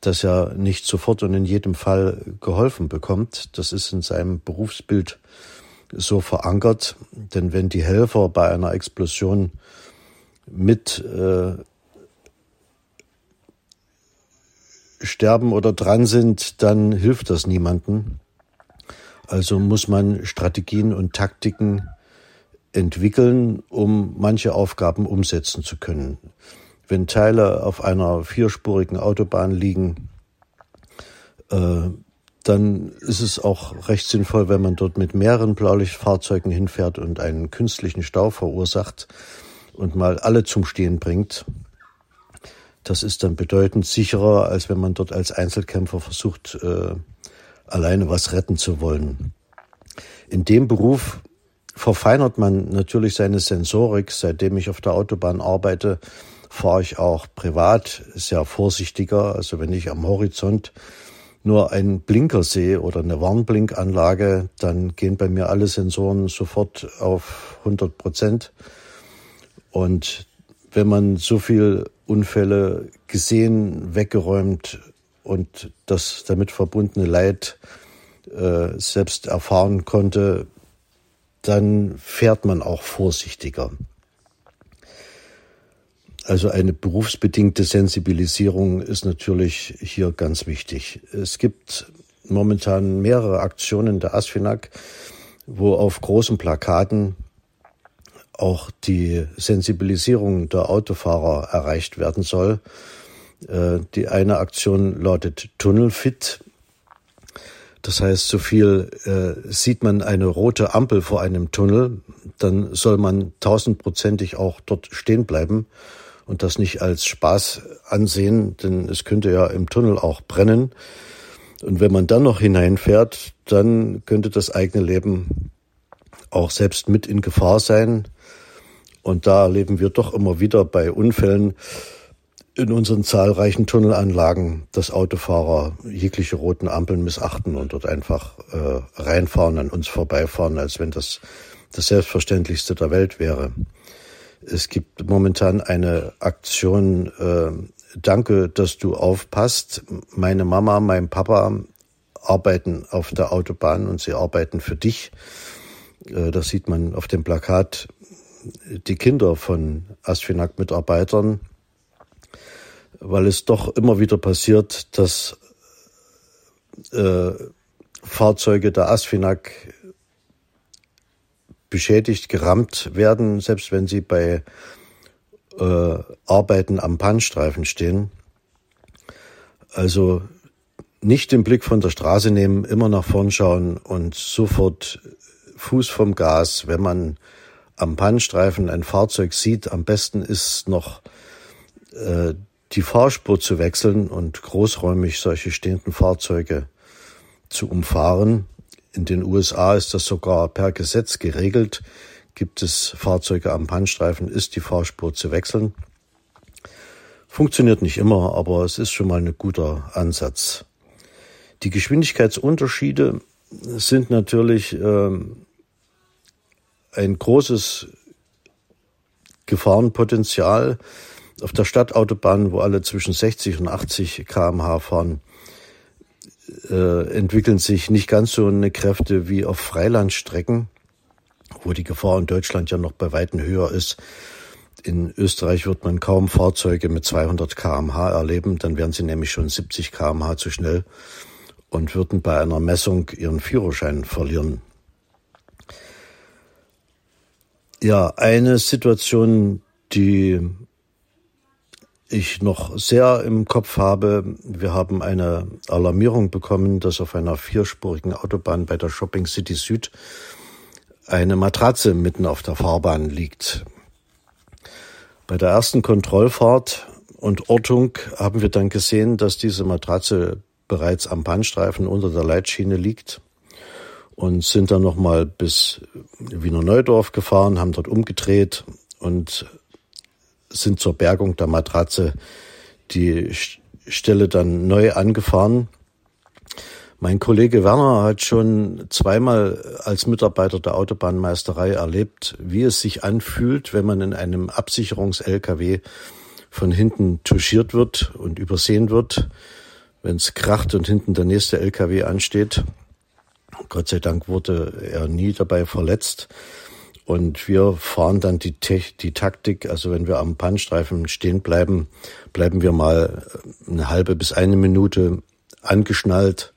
dass er nicht sofort und in jedem Fall geholfen bekommt. Das ist in seinem Berufsbild so verankert. Denn wenn die Helfer bei einer Explosion mit äh, sterben oder dran sind, dann hilft das niemanden. Also muss man Strategien und Taktiken entwickeln, um manche Aufgaben umsetzen zu können. Wenn Teile auf einer vierspurigen Autobahn liegen, äh, dann ist es auch recht sinnvoll, wenn man dort mit mehreren Blaulichtfahrzeugen hinfährt und einen künstlichen Stau verursacht und mal alle zum Stehen bringt. Das ist dann bedeutend sicherer, als wenn man dort als Einzelkämpfer versucht, äh, alleine was retten zu wollen. In dem Beruf verfeinert man natürlich seine Sensorik. Seitdem ich auf der Autobahn arbeite, fahre ich auch privat sehr vorsichtiger. Also wenn ich am Horizont nur einen Blinker sehe oder eine Warnblinkanlage, dann gehen bei mir alle Sensoren sofort auf 100 Prozent. Und wenn man so viel Unfälle gesehen, weggeräumt und das damit verbundene Leid äh, selbst erfahren konnte, dann fährt man auch vorsichtiger. Also eine berufsbedingte Sensibilisierung ist natürlich hier ganz wichtig. Es gibt momentan mehrere Aktionen der ASFINAG, wo auf großen Plakaten auch die Sensibilisierung der Autofahrer erreicht werden soll. Äh, die eine Aktion lautet Tunnelfit. Das heißt, so viel äh, sieht man eine rote Ampel vor einem Tunnel, dann soll man tausendprozentig auch dort stehen bleiben und das nicht als Spaß ansehen, denn es könnte ja im Tunnel auch brennen. Und wenn man dann noch hineinfährt, dann könnte das eigene Leben auch selbst mit in Gefahr sein. Und da erleben wir doch immer wieder bei Unfällen, in unseren zahlreichen Tunnelanlagen, dass Autofahrer jegliche roten Ampeln missachten und dort einfach äh, reinfahren, an uns vorbeifahren, als wenn das das Selbstverständlichste der Welt wäre. Es gibt momentan eine Aktion, äh, danke, dass du aufpasst. Meine Mama, mein Papa arbeiten auf der Autobahn und sie arbeiten für dich. Äh, das sieht man auf dem Plakat. Die Kinder von Asfinag-Mitarbeitern weil es doch immer wieder passiert, dass äh, Fahrzeuge der ASFINAG beschädigt, gerammt werden, selbst wenn sie bei äh, Arbeiten am Pannstreifen stehen. Also nicht den Blick von der Straße nehmen, immer nach vorn schauen und sofort Fuß vom Gas, wenn man am Pannstreifen ein Fahrzeug sieht. Am besten ist noch äh, die Fahrspur zu wechseln und großräumig solche stehenden Fahrzeuge zu umfahren. In den USA ist das sogar per Gesetz geregelt. gibt es Fahrzeuge am Pannstreifen, ist die Fahrspur zu wechseln. Funktioniert nicht immer, aber es ist schon mal ein guter Ansatz. Die Geschwindigkeitsunterschiede sind natürlich ähm, ein großes Gefahrenpotenzial auf der Stadtautobahn, wo alle zwischen 60 und 80 kmh fahren, äh, entwickeln sich nicht ganz so eine Kräfte wie auf Freilandstrecken, wo die Gefahr in Deutschland ja noch bei weitem höher ist. In Österreich wird man kaum Fahrzeuge mit 200 kmh erleben, dann wären sie nämlich schon 70 kmh zu schnell und würden bei einer Messung ihren Führerschein verlieren. Ja, eine Situation, die ich noch sehr im Kopf habe, wir haben eine Alarmierung bekommen, dass auf einer vierspurigen Autobahn bei der Shopping City Süd eine Matratze mitten auf der Fahrbahn liegt. Bei der ersten Kontrollfahrt und Ortung haben wir dann gesehen, dass diese Matratze bereits am Bahnstreifen unter der Leitschiene liegt und sind dann nochmal bis Wiener Neudorf gefahren, haben dort umgedreht und sind zur Bergung der Matratze die Stelle dann neu angefahren. Mein Kollege Werner hat schon zweimal als Mitarbeiter der Autobahnmeisterei erlebt, wie es sich anfühlt, wenn man in einem Absicherungs-LKW von hinten touchiert wird und übersehen wird, wenn es kracht und hinten der nächste LKW ansteht. Gott sei Dank wurde er nie dabei verletzt. Und wir fahren dann die, die Taktik, also wenn wir am Pannstreifen stehen bleiben, bleiben wir mal eine halbe bis eine Minute angeschnallt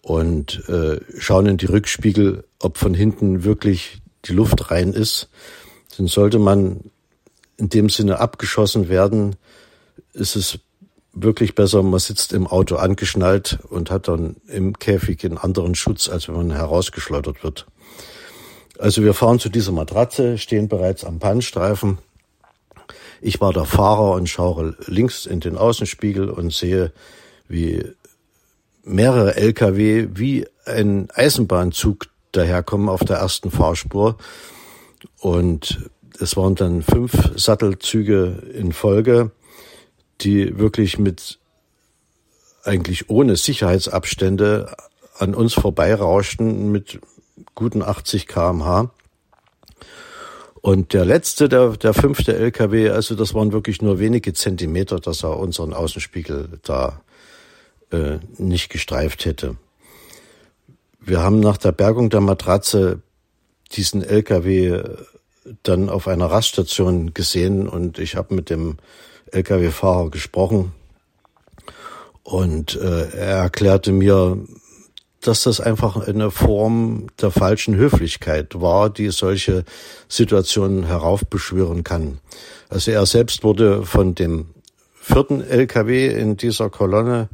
und äh, schauen in die Rückspiegel, ob von hinten wirklich die Luft rein ist. Dann sollte man in dem Sinne abgeschossen werden, ist es wirklich besser, man sitzt im Auto angeschnallt und hat dann im Käfig einen anderen Schutz, als wenn man herausgeschleudert wird. Also wir fahren zu dieser Matratze, stehen bereits am Pannstreifen. Ich war der Fahrer und schaue links in den Außenspiegel und sehe, wie mehrere Lkw wie ein Eisenbahnzug daherkommen auf der ersten Fahrspur. Und es waren dann fünf Sattelzüge in Folge die wirklich mit eigentlich ohne Sicherheitsabstände an uns vorbeirauschten mit guten 80 kmh. Und der letzte, der, der fünfte LKW, also das waren wirklich nur wenige Zentimeter, dass er unseren Außenspiegel da äh, nicht gestreift hätte. Wir haben nach der Bergung der Matratze diesen LKW dann auf einer Raststation gesehen und ich habe mit dem Lkw-Fahrer gesprochen und äh, er erklärte mir, dass das einfach eine Form der falschen Höflichkeit war, die solche Situationen heraufbeschwören kann. Also er selbst wurde von dem vierten LKW in dieser Kolonne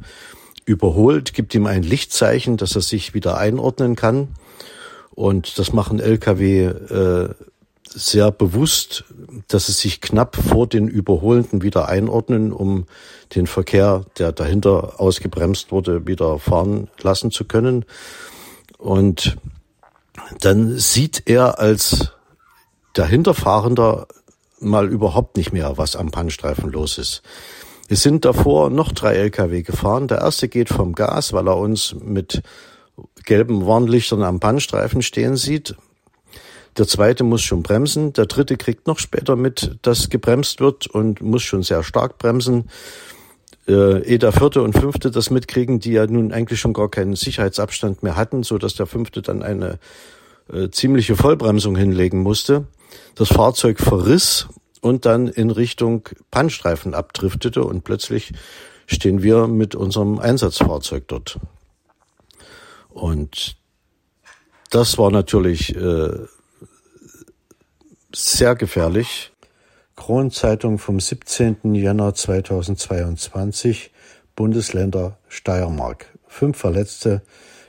überholt, gibt ihm ein Lichtzeichen, dass er sich wieder einordnen kann. Und das machen LKW äh, sehr bewusst, dass sie sich knapp vor den Überholenden wieder einordnen, um den Verkehr, der dahinter ausgebremst wurde, wieder fahren lassen zu können. Und dann sieht er als dahinterfahrender mal überhaupt nicht mehr, was am Pannstreifen los ist. Es sind davor noch drei Lkw gefahren. Der erste geht vom Gas, weil er uns mit gelben Warnlichtern am Pannstreifen stehen sieht. Der zweite muss schon bremsen. Der dritte kriegt noch später mit, dass gebremst wird und muss schon sehr stark bremsen. Äh, ehe der vierte und fünfte das mitkriegen, die ja nun eigentlich schon gar keinen Sicherheitsabstand mehr hatten, so dass der fünfte dann eine äh, ziemliche Vollbremsung hinlegen musste. Das Fahrzeug verriss und dann in Richtung Pannstreifen abdriftete und plötzlich stehen wir mit unserem Einsatzfahrzeug dort. Und das war natürlich äh, sehr gefährlich. Kronzeitung vom 17. Januar 2022, Bundesländer Steiermark. Fünf Verletzte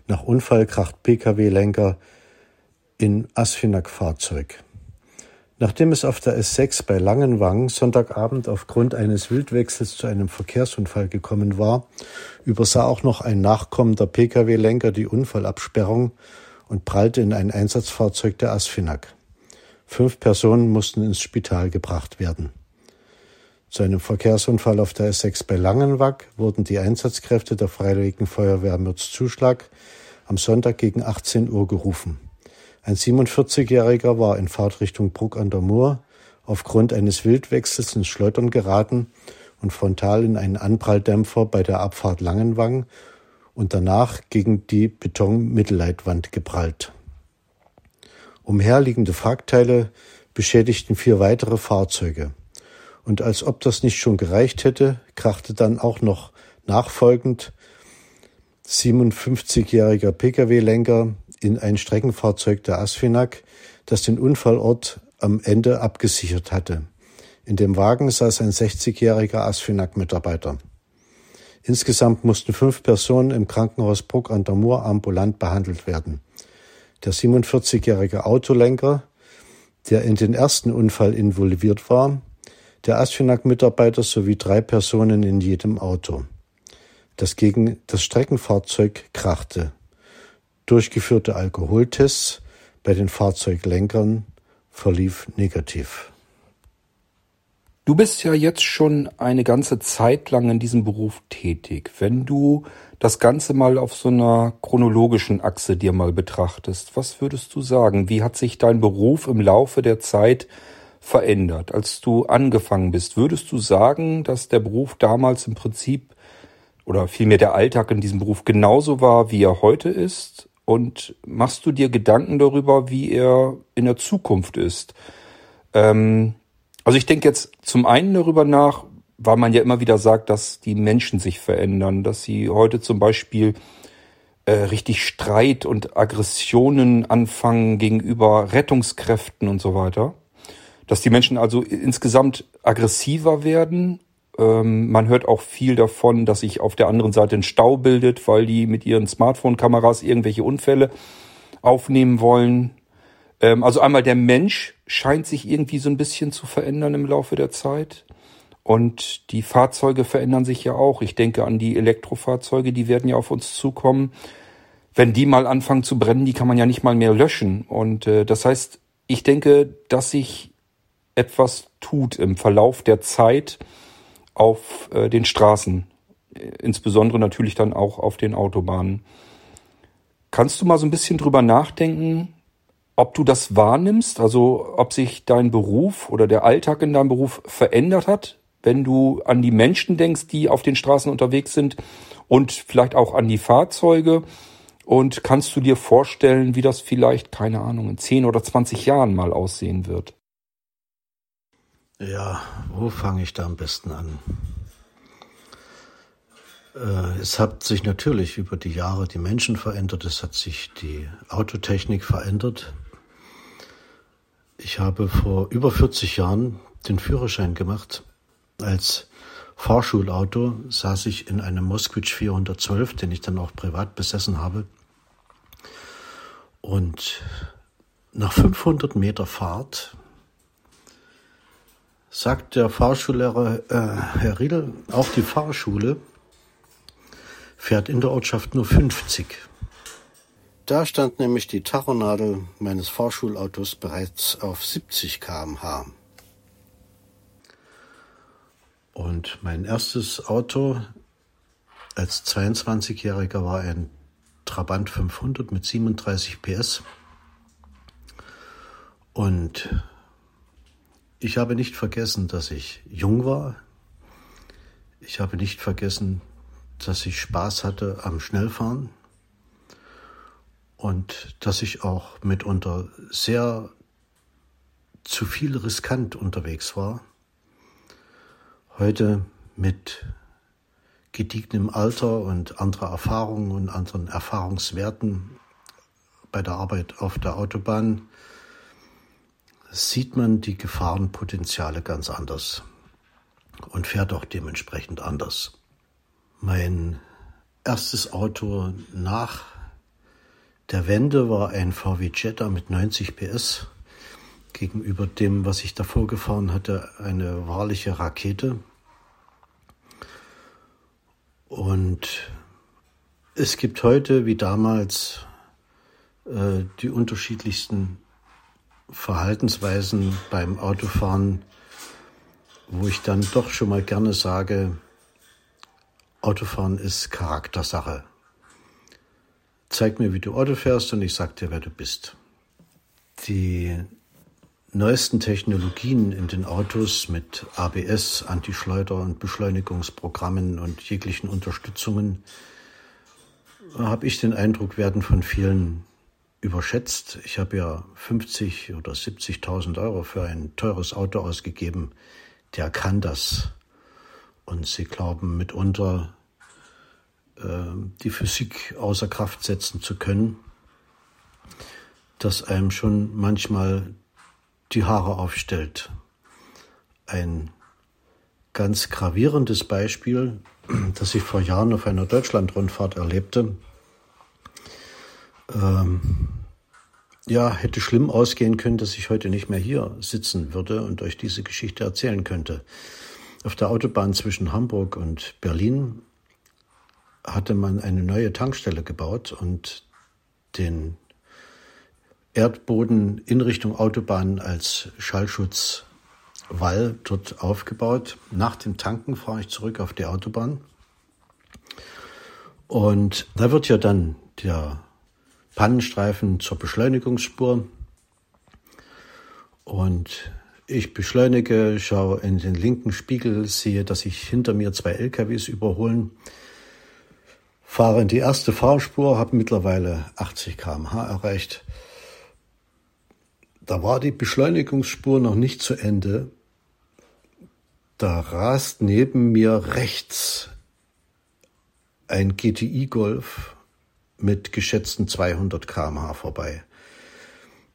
nach Unfall kracht Pkw-Lenker in Asfinag-Fahrzeug. Nachdem es auf der S6 bei Langenwang Sonntagabend aufgrund eines Wildwechsels zu einem Verkehrsunfall gekommen war, übersah auch noch ein nachkommender Pkw-Lenker die Unfallabsperrung und prallte in ein Einsatzfahrzeug der Asfinag. Fünf Personen mussten ins Spital gebracht werden. Zu einem Verkehrsunfall auf der S6 bei Langenwag wurden die Einsatzkräfte der Freiwilligen Feuerwehr Mürzzuschlag am Sonntag gegen 18 Uhr gerufen. Ein 47-Jähriger war in Fahrtrichtung Bruck an der Mur aufgrund eines Wildwechsels ins Schleudern geraten und frontal in einen Anpralldämpfer bei der Abfahrt Langenwang und danach gegen die Betonmittelleitwand geprallt. Umherliegende Wrackteile beschädigten vier weitere Fahrzeuge. Und als ob das nicht schon gereicht hätte, krachte dann auch noch nachfolgend 57-jähriger Pkw-Lenker in ein Streckenfahrzeug der Asfinag, das den Unfallort am Ende abgesichert hatte. In dem Wagen saß ein 60-jähriger Asfinag-Mitarbeiter. Insgesamt mussten fünf Personen im Krankenhaus Bruck an der Mur ambulant behandelt werden. Der 47-jährige Autolenker, der in den ersten Unfall involviert war, der Asfinag-Mitarbeiter sowie drei Personen in jedem Auto, das gegen das Streckenfahrzeug krachte. Durchgeführte Alkoholtests bei den Fahrzeuglenkern verlief negativ. Du bist ja jetzt schon eine ganze Zeit lang in diesem Beruf tätig. Wenn du das Ganze mal auf so einer chronologischen Achse dir mal betrachtest, was würdest du sagen? Wie hat sich dein Beruf im Laufe der Zeit verändert, als du angefangen bist? Würdest du sagen, dass der Beruf damals im Prinzip oder vielmehr der Alltag in diesem Beruf genauso war, wie er heute ist? Und machst du dir Gedanken darüber, wie er in der Zukunft ist? Ähm, also ich denke jetzt zum einen darüber nach, weil man ja immer wieder sagt, dass die Menschen sich verändern, dass sie heute zum Beispiel äh, richtig Streit und Aggressionen anfangen gegenüber Rettungskräften und so weiter. Dass die Menschen also insgesamt aggressiver werden. Ähm, man hört auch viel davon, dass sich auf der anderen Seite ein Stau bildet, weil die mit ihren Smartphone-Kameras irgendwelche Unfälle aufnehmen wollen. Ähm, also einmal der Mensch scheint sich irgendwie so ein bisschen zu verändern im Laufe der Zeit. Und die Fahrzeuge verändern sich ja auch. Ich denke an die Elektrofahrzeuge, die werden ja auf uns zukommen. Wenn die mal anfangen zu brennen, die kann man ja nicht mal mehr löschen. Und äh, das heißt, ich denke, dass sich etwas tut im Verlauf der Zeit auf äh, den Straßen, insbesondere natürlich dann auch auf den Autobahnen. Kannst du mal so ein bisschen drüber nachdenken, ob du das wahrnimmst, also ob sich dein Beruf oder der Alltag in deinem Beruf verändert hat, wenn du an die Menschen denkst, die auf den Straßen unterwegs sind und vielleicht auch an die Fahrzeuge. Und kannst du dir vorstellen, wie das vielleicht, keine Ahnung, in 10 oder 20 Jahren mal aussehen wird? Ja, wo fange ich da am besten an? Äh, es hat sich natürlich über die Jahre die Menschen verändert, es hat sich die Autotechnik verändert. Ich habe vor über 40 Jahren den Führerschein gemacht. Als Fahrschulauto saß ich in einem Moskwitsch 412, den ich dann auch privat besessen habe. Und nach 500 Meter Fahrt sagt der Fahrschullehrer, äh, Herr Riedel, auch die Fahrschule fährt in der Ortschaft nur 50. Da stand nämlich die Tachonadel meines Fahrschulautos bereits auf 70 km/h. Und mein erstes Auto als 22-Jähriger war ein Trabant 500 mit 37 PS. Und ich habe nicht vergessen, dass ich jung war. Ich habe nicht vergessen, dass ich Spaß hatte am Schnellfahren und dass ich auch mitunter sehr zu viel riskant unterwegs war. Heute mit gediegenem Alter und anderer Erfahrung und anderen Erfahrungswerten bei der Arbeit auf der Autobahn sieht man die Gefahrenpotenziale ganz anders und fährt auch dementsprechend anders. Mein erstes Auto nach der Wende war ein VW Jetta mit 90 PS. Gegenüber dem, was ich davor gefahren hatte, eine wahrliche Rakete. Und es gibt heute wie damals äh, die unterschiedlichsten Verhaltensweisen beim Autofahren, wo ich dann doch schon mal gerne sage, Autofahren ist Charaktersache. Zeig mir, wie du Auto fährst und ich sag dir, wer du bist. Die neuesten Technologien in den Autos mit ABS, Antischleuder und Beschleunigungsprogrammen und jeglichen Unterstützungen, habe ich den Eindruck, werden von vielen überschätzt. Ich habe ja 50 oder 70.000 Euro für ein teures Auto ausgegeben. Der kann das. Und sie glauben mitunter, äh, die Physik außer Kraft setzen zu können, dass einem schon manchmal die Haare aufstellt. Ein ganz gravierendes Beispiel, [clears throat] das ich vor Jahren auf einer Deutschlandrundfahrt erlebte, ähm, ja, hätte schlimm ausgehen können, dass ich heute nicht mehr hier sitzen würde und euch diese Geschichte erzählen könnte. Auf der Autobahn zwischen Hamburg und Berlin hatte man eine neue Tankstelle gebaut und den Erdboden in Richtung Autobahn als Schallschutzwall dort aufgebaut. Nach dem Tanken fahre ich zurück auf die Autobahn. Und da wird ja dann der Pannenstreifen zur Beschleunigungsspur. Und ich beschleunige, schaue in den linken Spiegel, sehe, dass sich hinter mir zwei LKWs überholen, fahre in die erste Fahrspur, habe mittlerweile 80 km/h erreicht da war die Beschleunigungsspur noch nicht zu Ende. Da rast neben mir rechts ein GTI Golf mit geschätzten 200 km/h vorbei.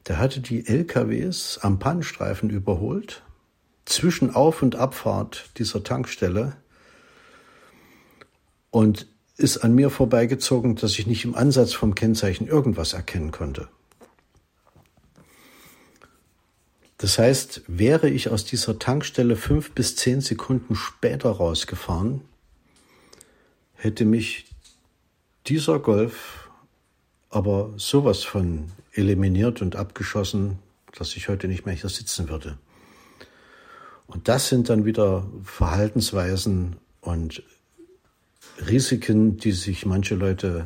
Der hatte die LKWs am Pannstreifen überholt, zwischen Auf- und Abfahrt dieser Tankstelle und ist an mir vorbeigezogen, dass ich nicht im Ansatz vom Kennzeichen irgendwas erkennen konnte. Das heißt, wäre ich aus dieser Tankstelle fünf bis zehn Sekunden später rausgefahren, hätte mich dieser Golf aber sowas von eliminiert und abgeschossen, dass ich heute nicht mehr hier sitzen würde. Und das sind dann wieder Verhaltensweisen und Risiken, die sich manche Leute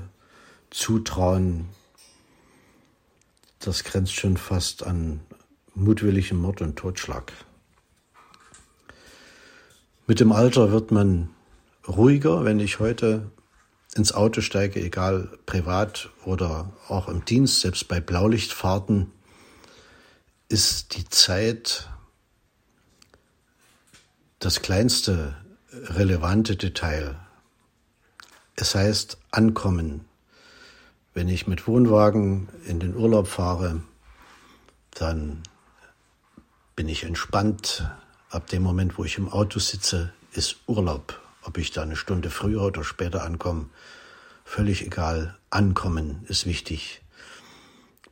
zutrauen. Das grenzt schon fast an mutwilligem Mord und Totschlag. Mit dem Alter wird man ruhiger, wenn ich heute ins Auto steige, egal privat oder auch im Dienst, selbst bei Blaulichtfahrten, ist die Zeit das kleinste relevante Detail. Es heißt ankommen. Wenn ich mit Wohnwagen in den Urlaub fahre, dann bin ich entspannt. Ab dem Moment, wo ich im Auto sitze, ist Urlaub. Ob ich da eine Stunde früher oder später ankomme, völlig egal. Ankommen ist wichtig.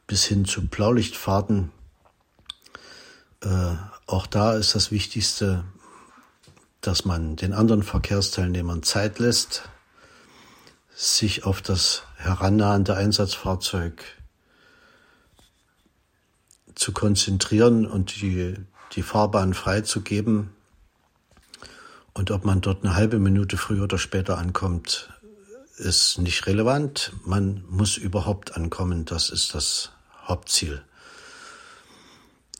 Bis hin zu Blaulichtfahrten. Äh, auch da ist das Wichtigste, dass man den anderen Verkehrsteilnehmern Zeit lässt, sich auf das herannahende Einsatzfahrzeug zu konzentrieren und die, die Fahrbahn freizugeben. Und ob man dort eine halbe Minute früher oder später ankommt, ist nicht relevant. Man muss überhaupt ankommen. Das ist das Hauptziel.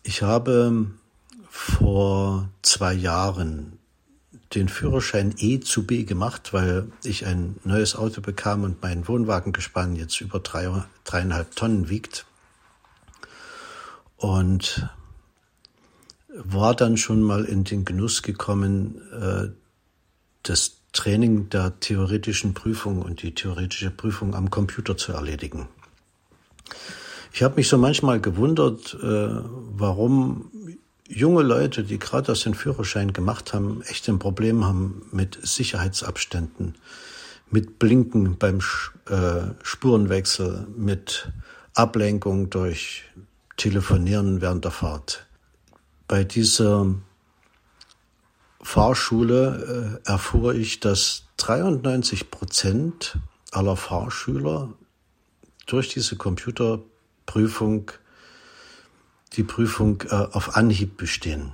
Ich habe vor zwei Jahren den Führerschein E zu B gemacht, weil ich ein neues Auto bekam und mein Wohnwagengespann jetzt über drei, dreieinhalb Tonnen wiegt und war dann schon mal in den Genuss gekommen, äh, das Training der theoretischen Prüfung und die theoretische Prüfung am Computer zu erledigen. Ich habe mich so manchmal gewundert, äh, warum junge Leute, die gerade das den Führerschein gemacht haben, echt ein Problem haben mit Sicherheitsabständen, mit Blinken beim äh, Spurenwechsel, mit Ablenkung durch telefonieren während der Fahrt. Bei dieser Fahrschule äh, erfuhr ich, dass 93 Prozent aller Fahrschüler durch diese Computerprüfung die Prüfung äh, auf Anhieb bestehen.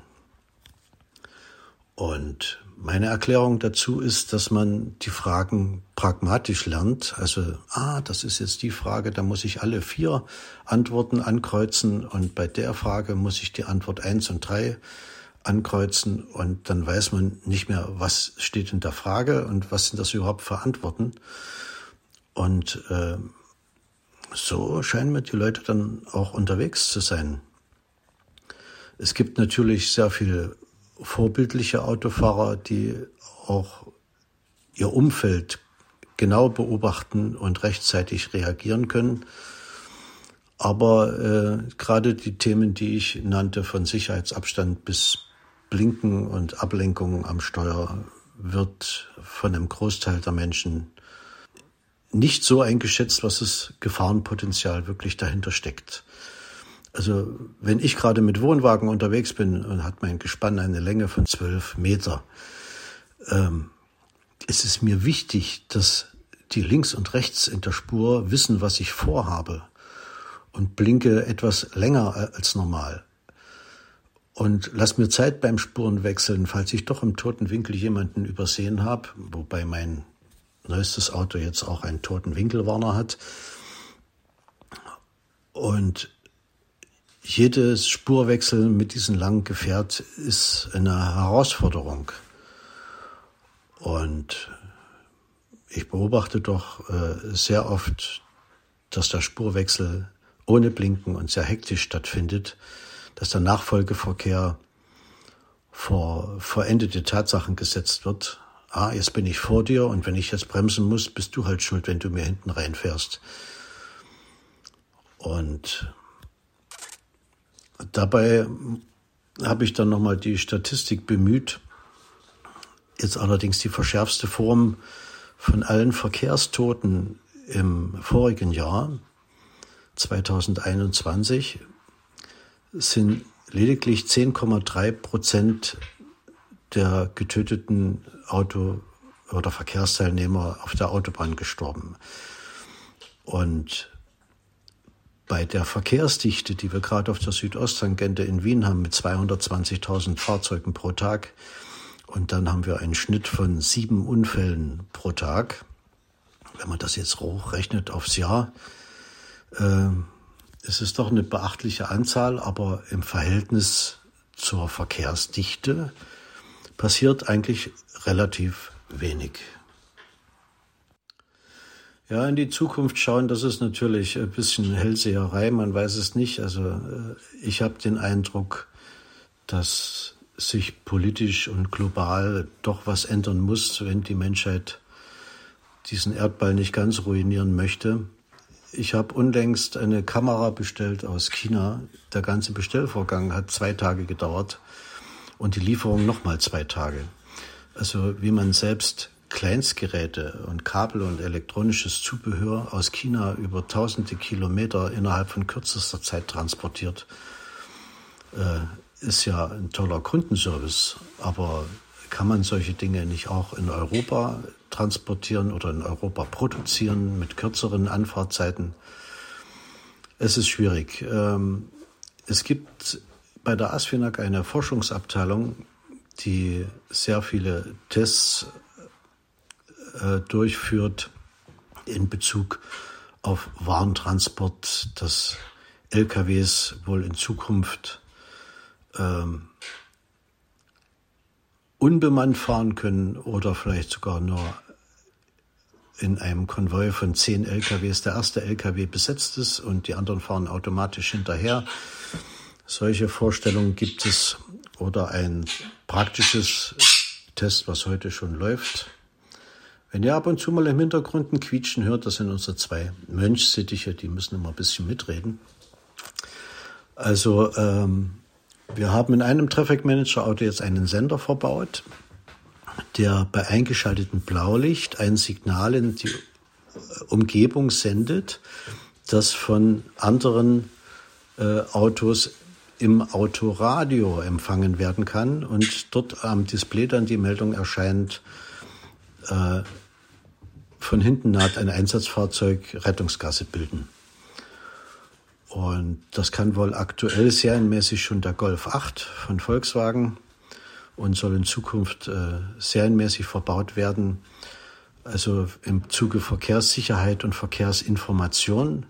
Und meine Erklärung dazu ist, dass man die Fragen pragmatisch lernt. Also, ah, das ist jetzt die Frage, da muss ich alle vier Antworten ankreuzen und bei der Frage muss ich die Antwort eins und drei ankreuzen und dann weiß man nicht mehr, was steht in der Frage und was sind das überhaupt für Antworten. Und äh, so scheinen mir die Leute dann auch unterwegs zu sein. Es gibt natürlich sehr viele vorbildliche Autofahrer, die auch ihr Umfeld genau beobachten und rechtzeitig reagieren können. Aber äh, gerade die Themen, die ich nannte, von Sicherheitsabstand bis Blinken und Ablenkung am Steuer, wird von einem Großteil der Menschen nicht so eingeschätzt, was das Gefahrenpotenzial wirklich dahinter steckt. Also wenn ich gerade mit Wohnwagen unterwegs bin und hat mein Gespann eine Länge von zwölf Meter, ähm, ist es mir wichtig, dass die links und rechts in der Spur wissen, was ich vorhabe und blinke etwas länger als normal. Und lass mir Zeit beim Spurenwechseln, falls ich doch im toten Winkel jemanden übersehen habe, wobei mein neuestes Auto jetzt auch einen toten Winkelwarner hat. Und jedes Spurwechsel mit diesem langen Gefährt ist eine Herausforderung. Und ich beobachte doch äh, sehr oft, dass der Spurwechsel ohne Blinken und sehr hektisch stattfindet, dass der Nachfolgeverkehr vor verendete Tatsachen gesetzt wird. Ah, jetzt bin ich vor dir und wenn ich jetzt bremsen muss, bist du halt schuld, wenn du mir hinten reinfährst. Und Dabei habe ich dann nochmal die Statistik bemüht. Jetzt allerdings die verschärfste Form von allen Verkehrstoten im vorigen Jahr, 2021, sind lediglich 10,3 Prozent der getöteten Auto- oder Verkehrsteilnehmer auf der Autobahn gestorben. Und bei der Verkehrsdichte, die wir gerade auf der Südosttangente in Wien haben, mit 220.000 Fahrzeugen pro Tag, und dann haben wir einen Schnitt von sieben Unfällen pro Tag. Wenn man das jetzt hochrechnet aufs Jahr, äh, ist es doch eine beachtliche Anzahl, aber im Verhältnis zur Verkehrsdichte passiert eigentlich relativ wenig. Ja, in die Zukunft schauen, das ist natürlich ein bisschen Hellseherei, man weiß es nicht. Also äh, ich habe den Eindruck, dass sich politisch und global doch was ändern muss, wenn die Menschheit diesen Erdball nicht ganz ruinieren möchte. Ich habe unlängst eine Kamera bestellt aus China. Der ganze Bestellvorgang hat zwei Tage gedauert und die Lieferung nochmal zwei Tage. Also wie man selbst Kleinstgeräte und Kabel und elektronisches Zubehör aus China über tausende Kilometer innerhalb von kürzester Zeit transportiert, äh, ist ja ein toller Kundenservice. Aber kann man solche Dinge nicht auch in Europa transportieren oder in Europa produzieren mit kürzeren Anfahrtzeiten? Es ist schwierig. Ähm, es gibt bei der ASFINAG eine Forschungsabteilung, die sehr viele Tests äh, durchführt in Bezug auf Warentransport, dass LKWs wohl in Zukunft ähm, unbemannt fahren können oder vielleicht sogar nur in einem Konvoi von zehn LKWs der erste LKW besetzt ist und die anderen fahren automatisch hinterher. Solche Vorstellungen gibt es oder ein praktisches Test, was heute schon läuft, wenn ihr ab und zu mal im Hintergrund ein Quietschen hört, das sind unsere zwei Mönchsittiche, die müssen immer ein bisschen mitreden. Also ähm, wir haben in einem Traffic Manager Auto jetzt einen Sender verbaut, der bei eingeschaltetem Blaulicht ein Signal in die Umgebung sendet, das von anderen äh, Autos im Autoradio empfangen werden kann und dort am Display dann die Meldung erscheint, äh, von hinten naht ein Einsatzfahrzeug Rettungsgasse bilden. Und das kann wohl aktuell serienmäßig schon der Golf 8 von Volkswagen und soll in Zukunft äh, serienmäßig verbaut werden. Also im Zuge Verkehrssicherheit und Verkehrsinformation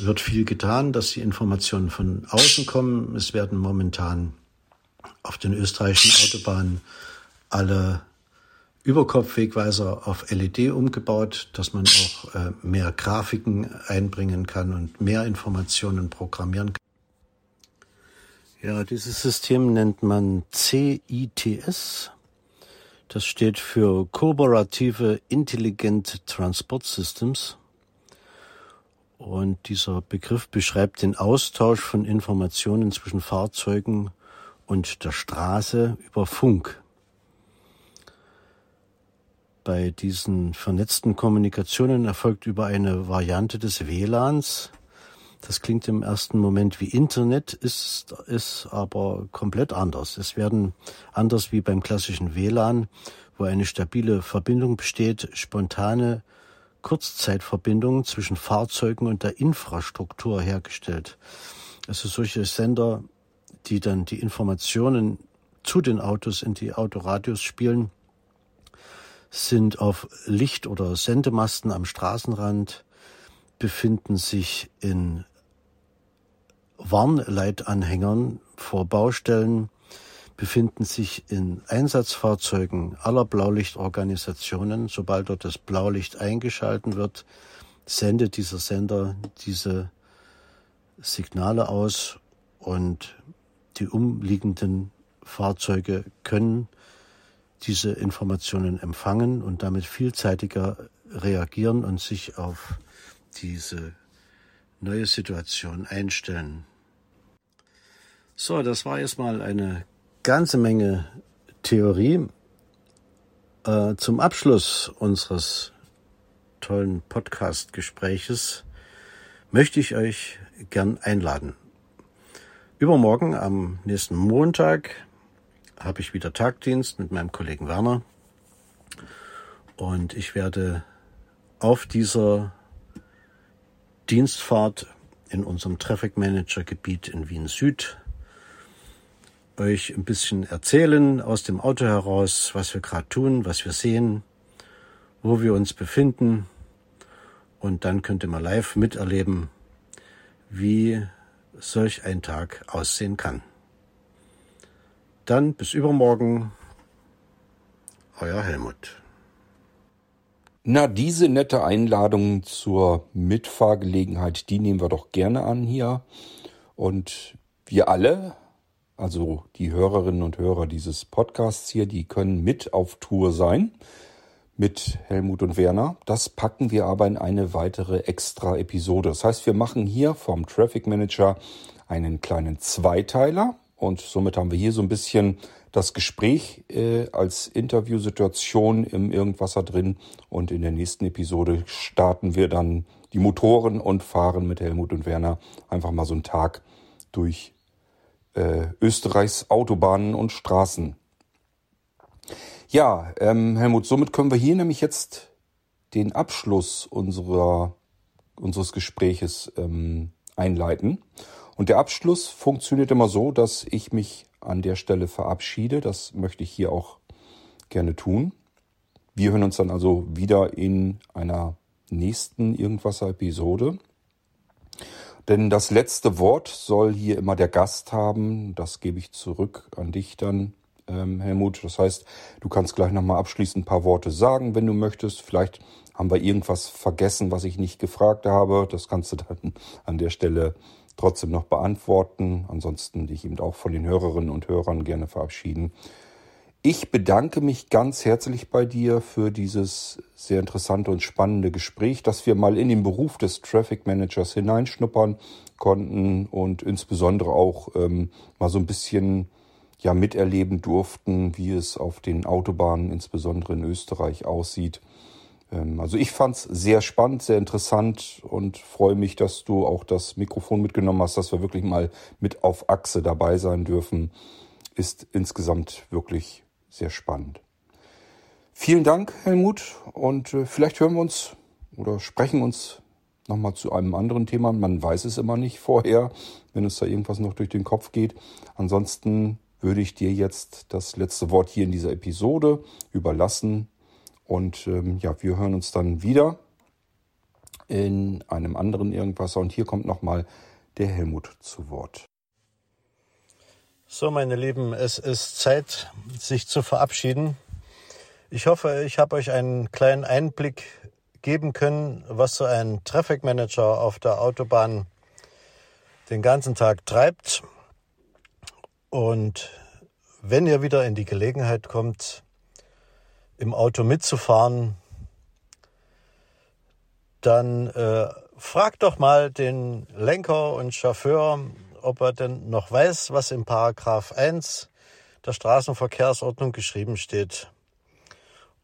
wird viel getan, dass die Informationen von außen kommen. Es werden momentan auf den österreichischen Autobahnen alle Überkopfwegweiser auf LED umgebaut, dass man auch äh, mehr Grafiken einbringen kann und mehr Informationen programmieren kann. Ja, dieses System nennt man CITS. Das steht für Kooperative Intelligent Transport Systems. Und dieser Begriff beschreibt den Austausch von Informationen zwischen Fahrzeugen und der Straße über Funk. Bei diesen vernetzten Kommunikationen erfolgt über eine Variante des WLANs. Das klingt im ersten Moment wie Internet, ist, ist aber komplett anders. Es werden anders wie beim klassischen WLAN, wo eine stabile Verbindung besteht, spontane Kurzzeitverbindungen zwischen Fahrzeugen und der Infrastruktur hergestellt. Also solche Sender, die dann die Informationen zu den Autos in die Autoradios spielen, sind auf Licht- oder Sendemasten am Straßenrand, befinden sich in Warnleitanhängern vor Baustellen, befinden sich in Einsatzfahrzeugen aller Blaulichtorganisationen. Sobald dort das Blaulicht eingeschalten wird, sendet dieser Sender diese Signale aus und die umliegenden Fahrzeuge können diese Informationen empfangen und damit vielzeitiger reagieren und sich auf diese neue Situation einstellen. So, das war jetzt mal eine ganze Menge Theorie. Äh, zum Abschluss unseres tollen Podcast-Gespräches möchte ich euch gern einladen. Übermorgen am nächsten Montag habe ich wieder Tagdienst mit meinem Kollegen Werner. Und ich werde auf dieser Dienstfahrt in unserem Traffic Manager Gebiet in Wien Süd euch ein bisschen erzählen aus dem Auto heraus, was wir gerade tun, was wir sehen, wo wir uns befinden. Und dann könnt ihr mal live miterleben, wie solch ein Tag aussehen kann. Dann bis übermorgen, euer Helmut. Na, diese nette Einladung zur Mitfahrgelegenheit, die nehmen wir doch gerne an hier. Und wir alle, also die Hörerinnen und Hörer dieses Podcasts hier, die können mit auf Tour sein mit Helmut und Werner. Das packen wir aber in eine weitere extra Episode. Das heißt, wir machen hier vom Traffic Manager einen kleinen Zweiteiler und somit haben wir hier so ein bisschen das Gespräch äh, als Interviewsituation im Irgendwasser drin. Und in der nächsten Episode starten wir dann die Motoren und fahren mit Helmut und Werner einfach mal so einen Tag durch äh, Österreichs Autobahnen und Straßen. Ja, ähm, Helmut, somit können wir hier nämlich jetzt den Abschluss unserer, unseres Gespräches ähm, einleiten. Und der Abschluss funktioniert immer so, dass ich mich an der Stelle verabschiede. Das möchte ich hier auch gerne tun. Wir hören uns dann also wieder in einer nächsten Irgendwasser-Episode. Denn das letzte Wort soll hier immer der Gast haben. Das gebe ich zurück an dich dann, ähm, Helmut. Das heißt, du kannst gleich nochmal abschließend ein paar Worte sagen, wenn du möchtest. Vielleicht haben wir irgendwas vergessen, was ich nicht gefragt habe. Das kannst du dann an der Stelle trotzdem noch beantworten. Ansonsten dich eben auch von den Hörerinnen und Hörern gerne verabschieden. Ich bedanke mich ganz herzlich bei dir für dieses sehr interessante und spannende Gespräch, dass wir mal in den Beruf des Traffic Managers hineinschnuppern konnten und insbesondere auch ähm, mal so ein bisschen ja miterleben durften, wie es auf den Autobahnen, insbesondere in Österreich, aussieht. Ähm, also ich fand es sehr spannend, sehr interessant und freue mich, dass du auch das Mikrofon mitgenommen hast, dass wir wirklich mal mit auf Achse dabei sein dürfen. Ist insgesamt wirklich sehr spannend. Vielen Dank, Helmut, und äh, vielleicht hören wir uns oder sprechen uns nochmal zu einem anderen Thema. Man weiß es immer nicht vorher, wenn es da irgendwas noch durch den Kopf geht. Ansonsten würde ich dir jetzt das letzte Wort hier in dieser Episode überlassen. Und ähm, ja, wir hören uns dann wieder in einem anderen Irgendwas. Und hier kommt nochmal der Helmut zu Wort. So, meine Lieben, es ist Zeit, sich zu verabschieden. Ich hoffe, ich habe euch einen kleinen Einblick geben können, was so ein Traffic Manager auf der Autobahn den ganzen Tag treibt. Und wenn ihr wieder in die Gelegenheit kommt, im Auto mitzufahren, dann äh, fragt doch mal den Lenker und Chauffeur, ob er denn noch weiß, was im Paragraph 1 der Straßenverkehrsordnung geschrieben steht.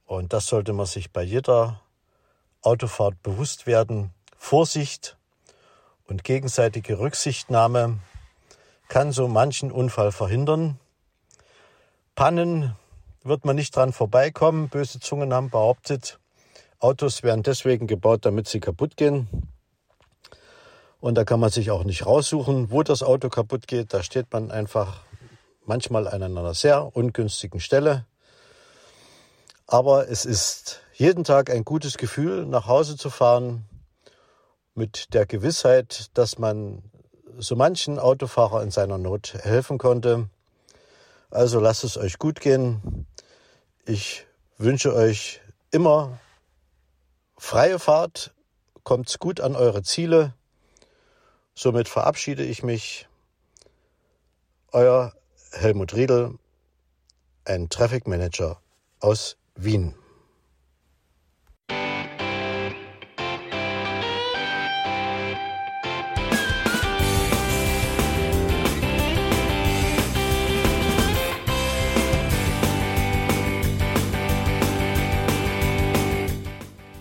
Und das sollte man sich bei jeder Autofahrt bewusst werden. Vorsicht und gegenseitige Rücksichtnahme kann so manchen Unfall verhindern. Pannen wird man nicht dran vorbeikommen. Böse Zungen haben behauptet, Autos werden deswegen gebaut, damit sie kaputt gehen. Und da kann man sich auch nicht raussuchen, wo das Auto kaputt geht. Da steht man einfach manchmal an einer sehr ungünstigen Stelle. Aber es ist jeden Tag ein gutes Gefühl, nach Hause zu fahren mit der Gewissheit, dass man so manchen Autofahrer in seiner Not helfen konnte. Also lasst es euch gut gehen. Ich wünsche euch immer freie Fahrt. Kommt's gut an eure Ziele. Somit verabschiede ich mich. Euer Helmut Riedel, ein Traffic Manager aus Wien.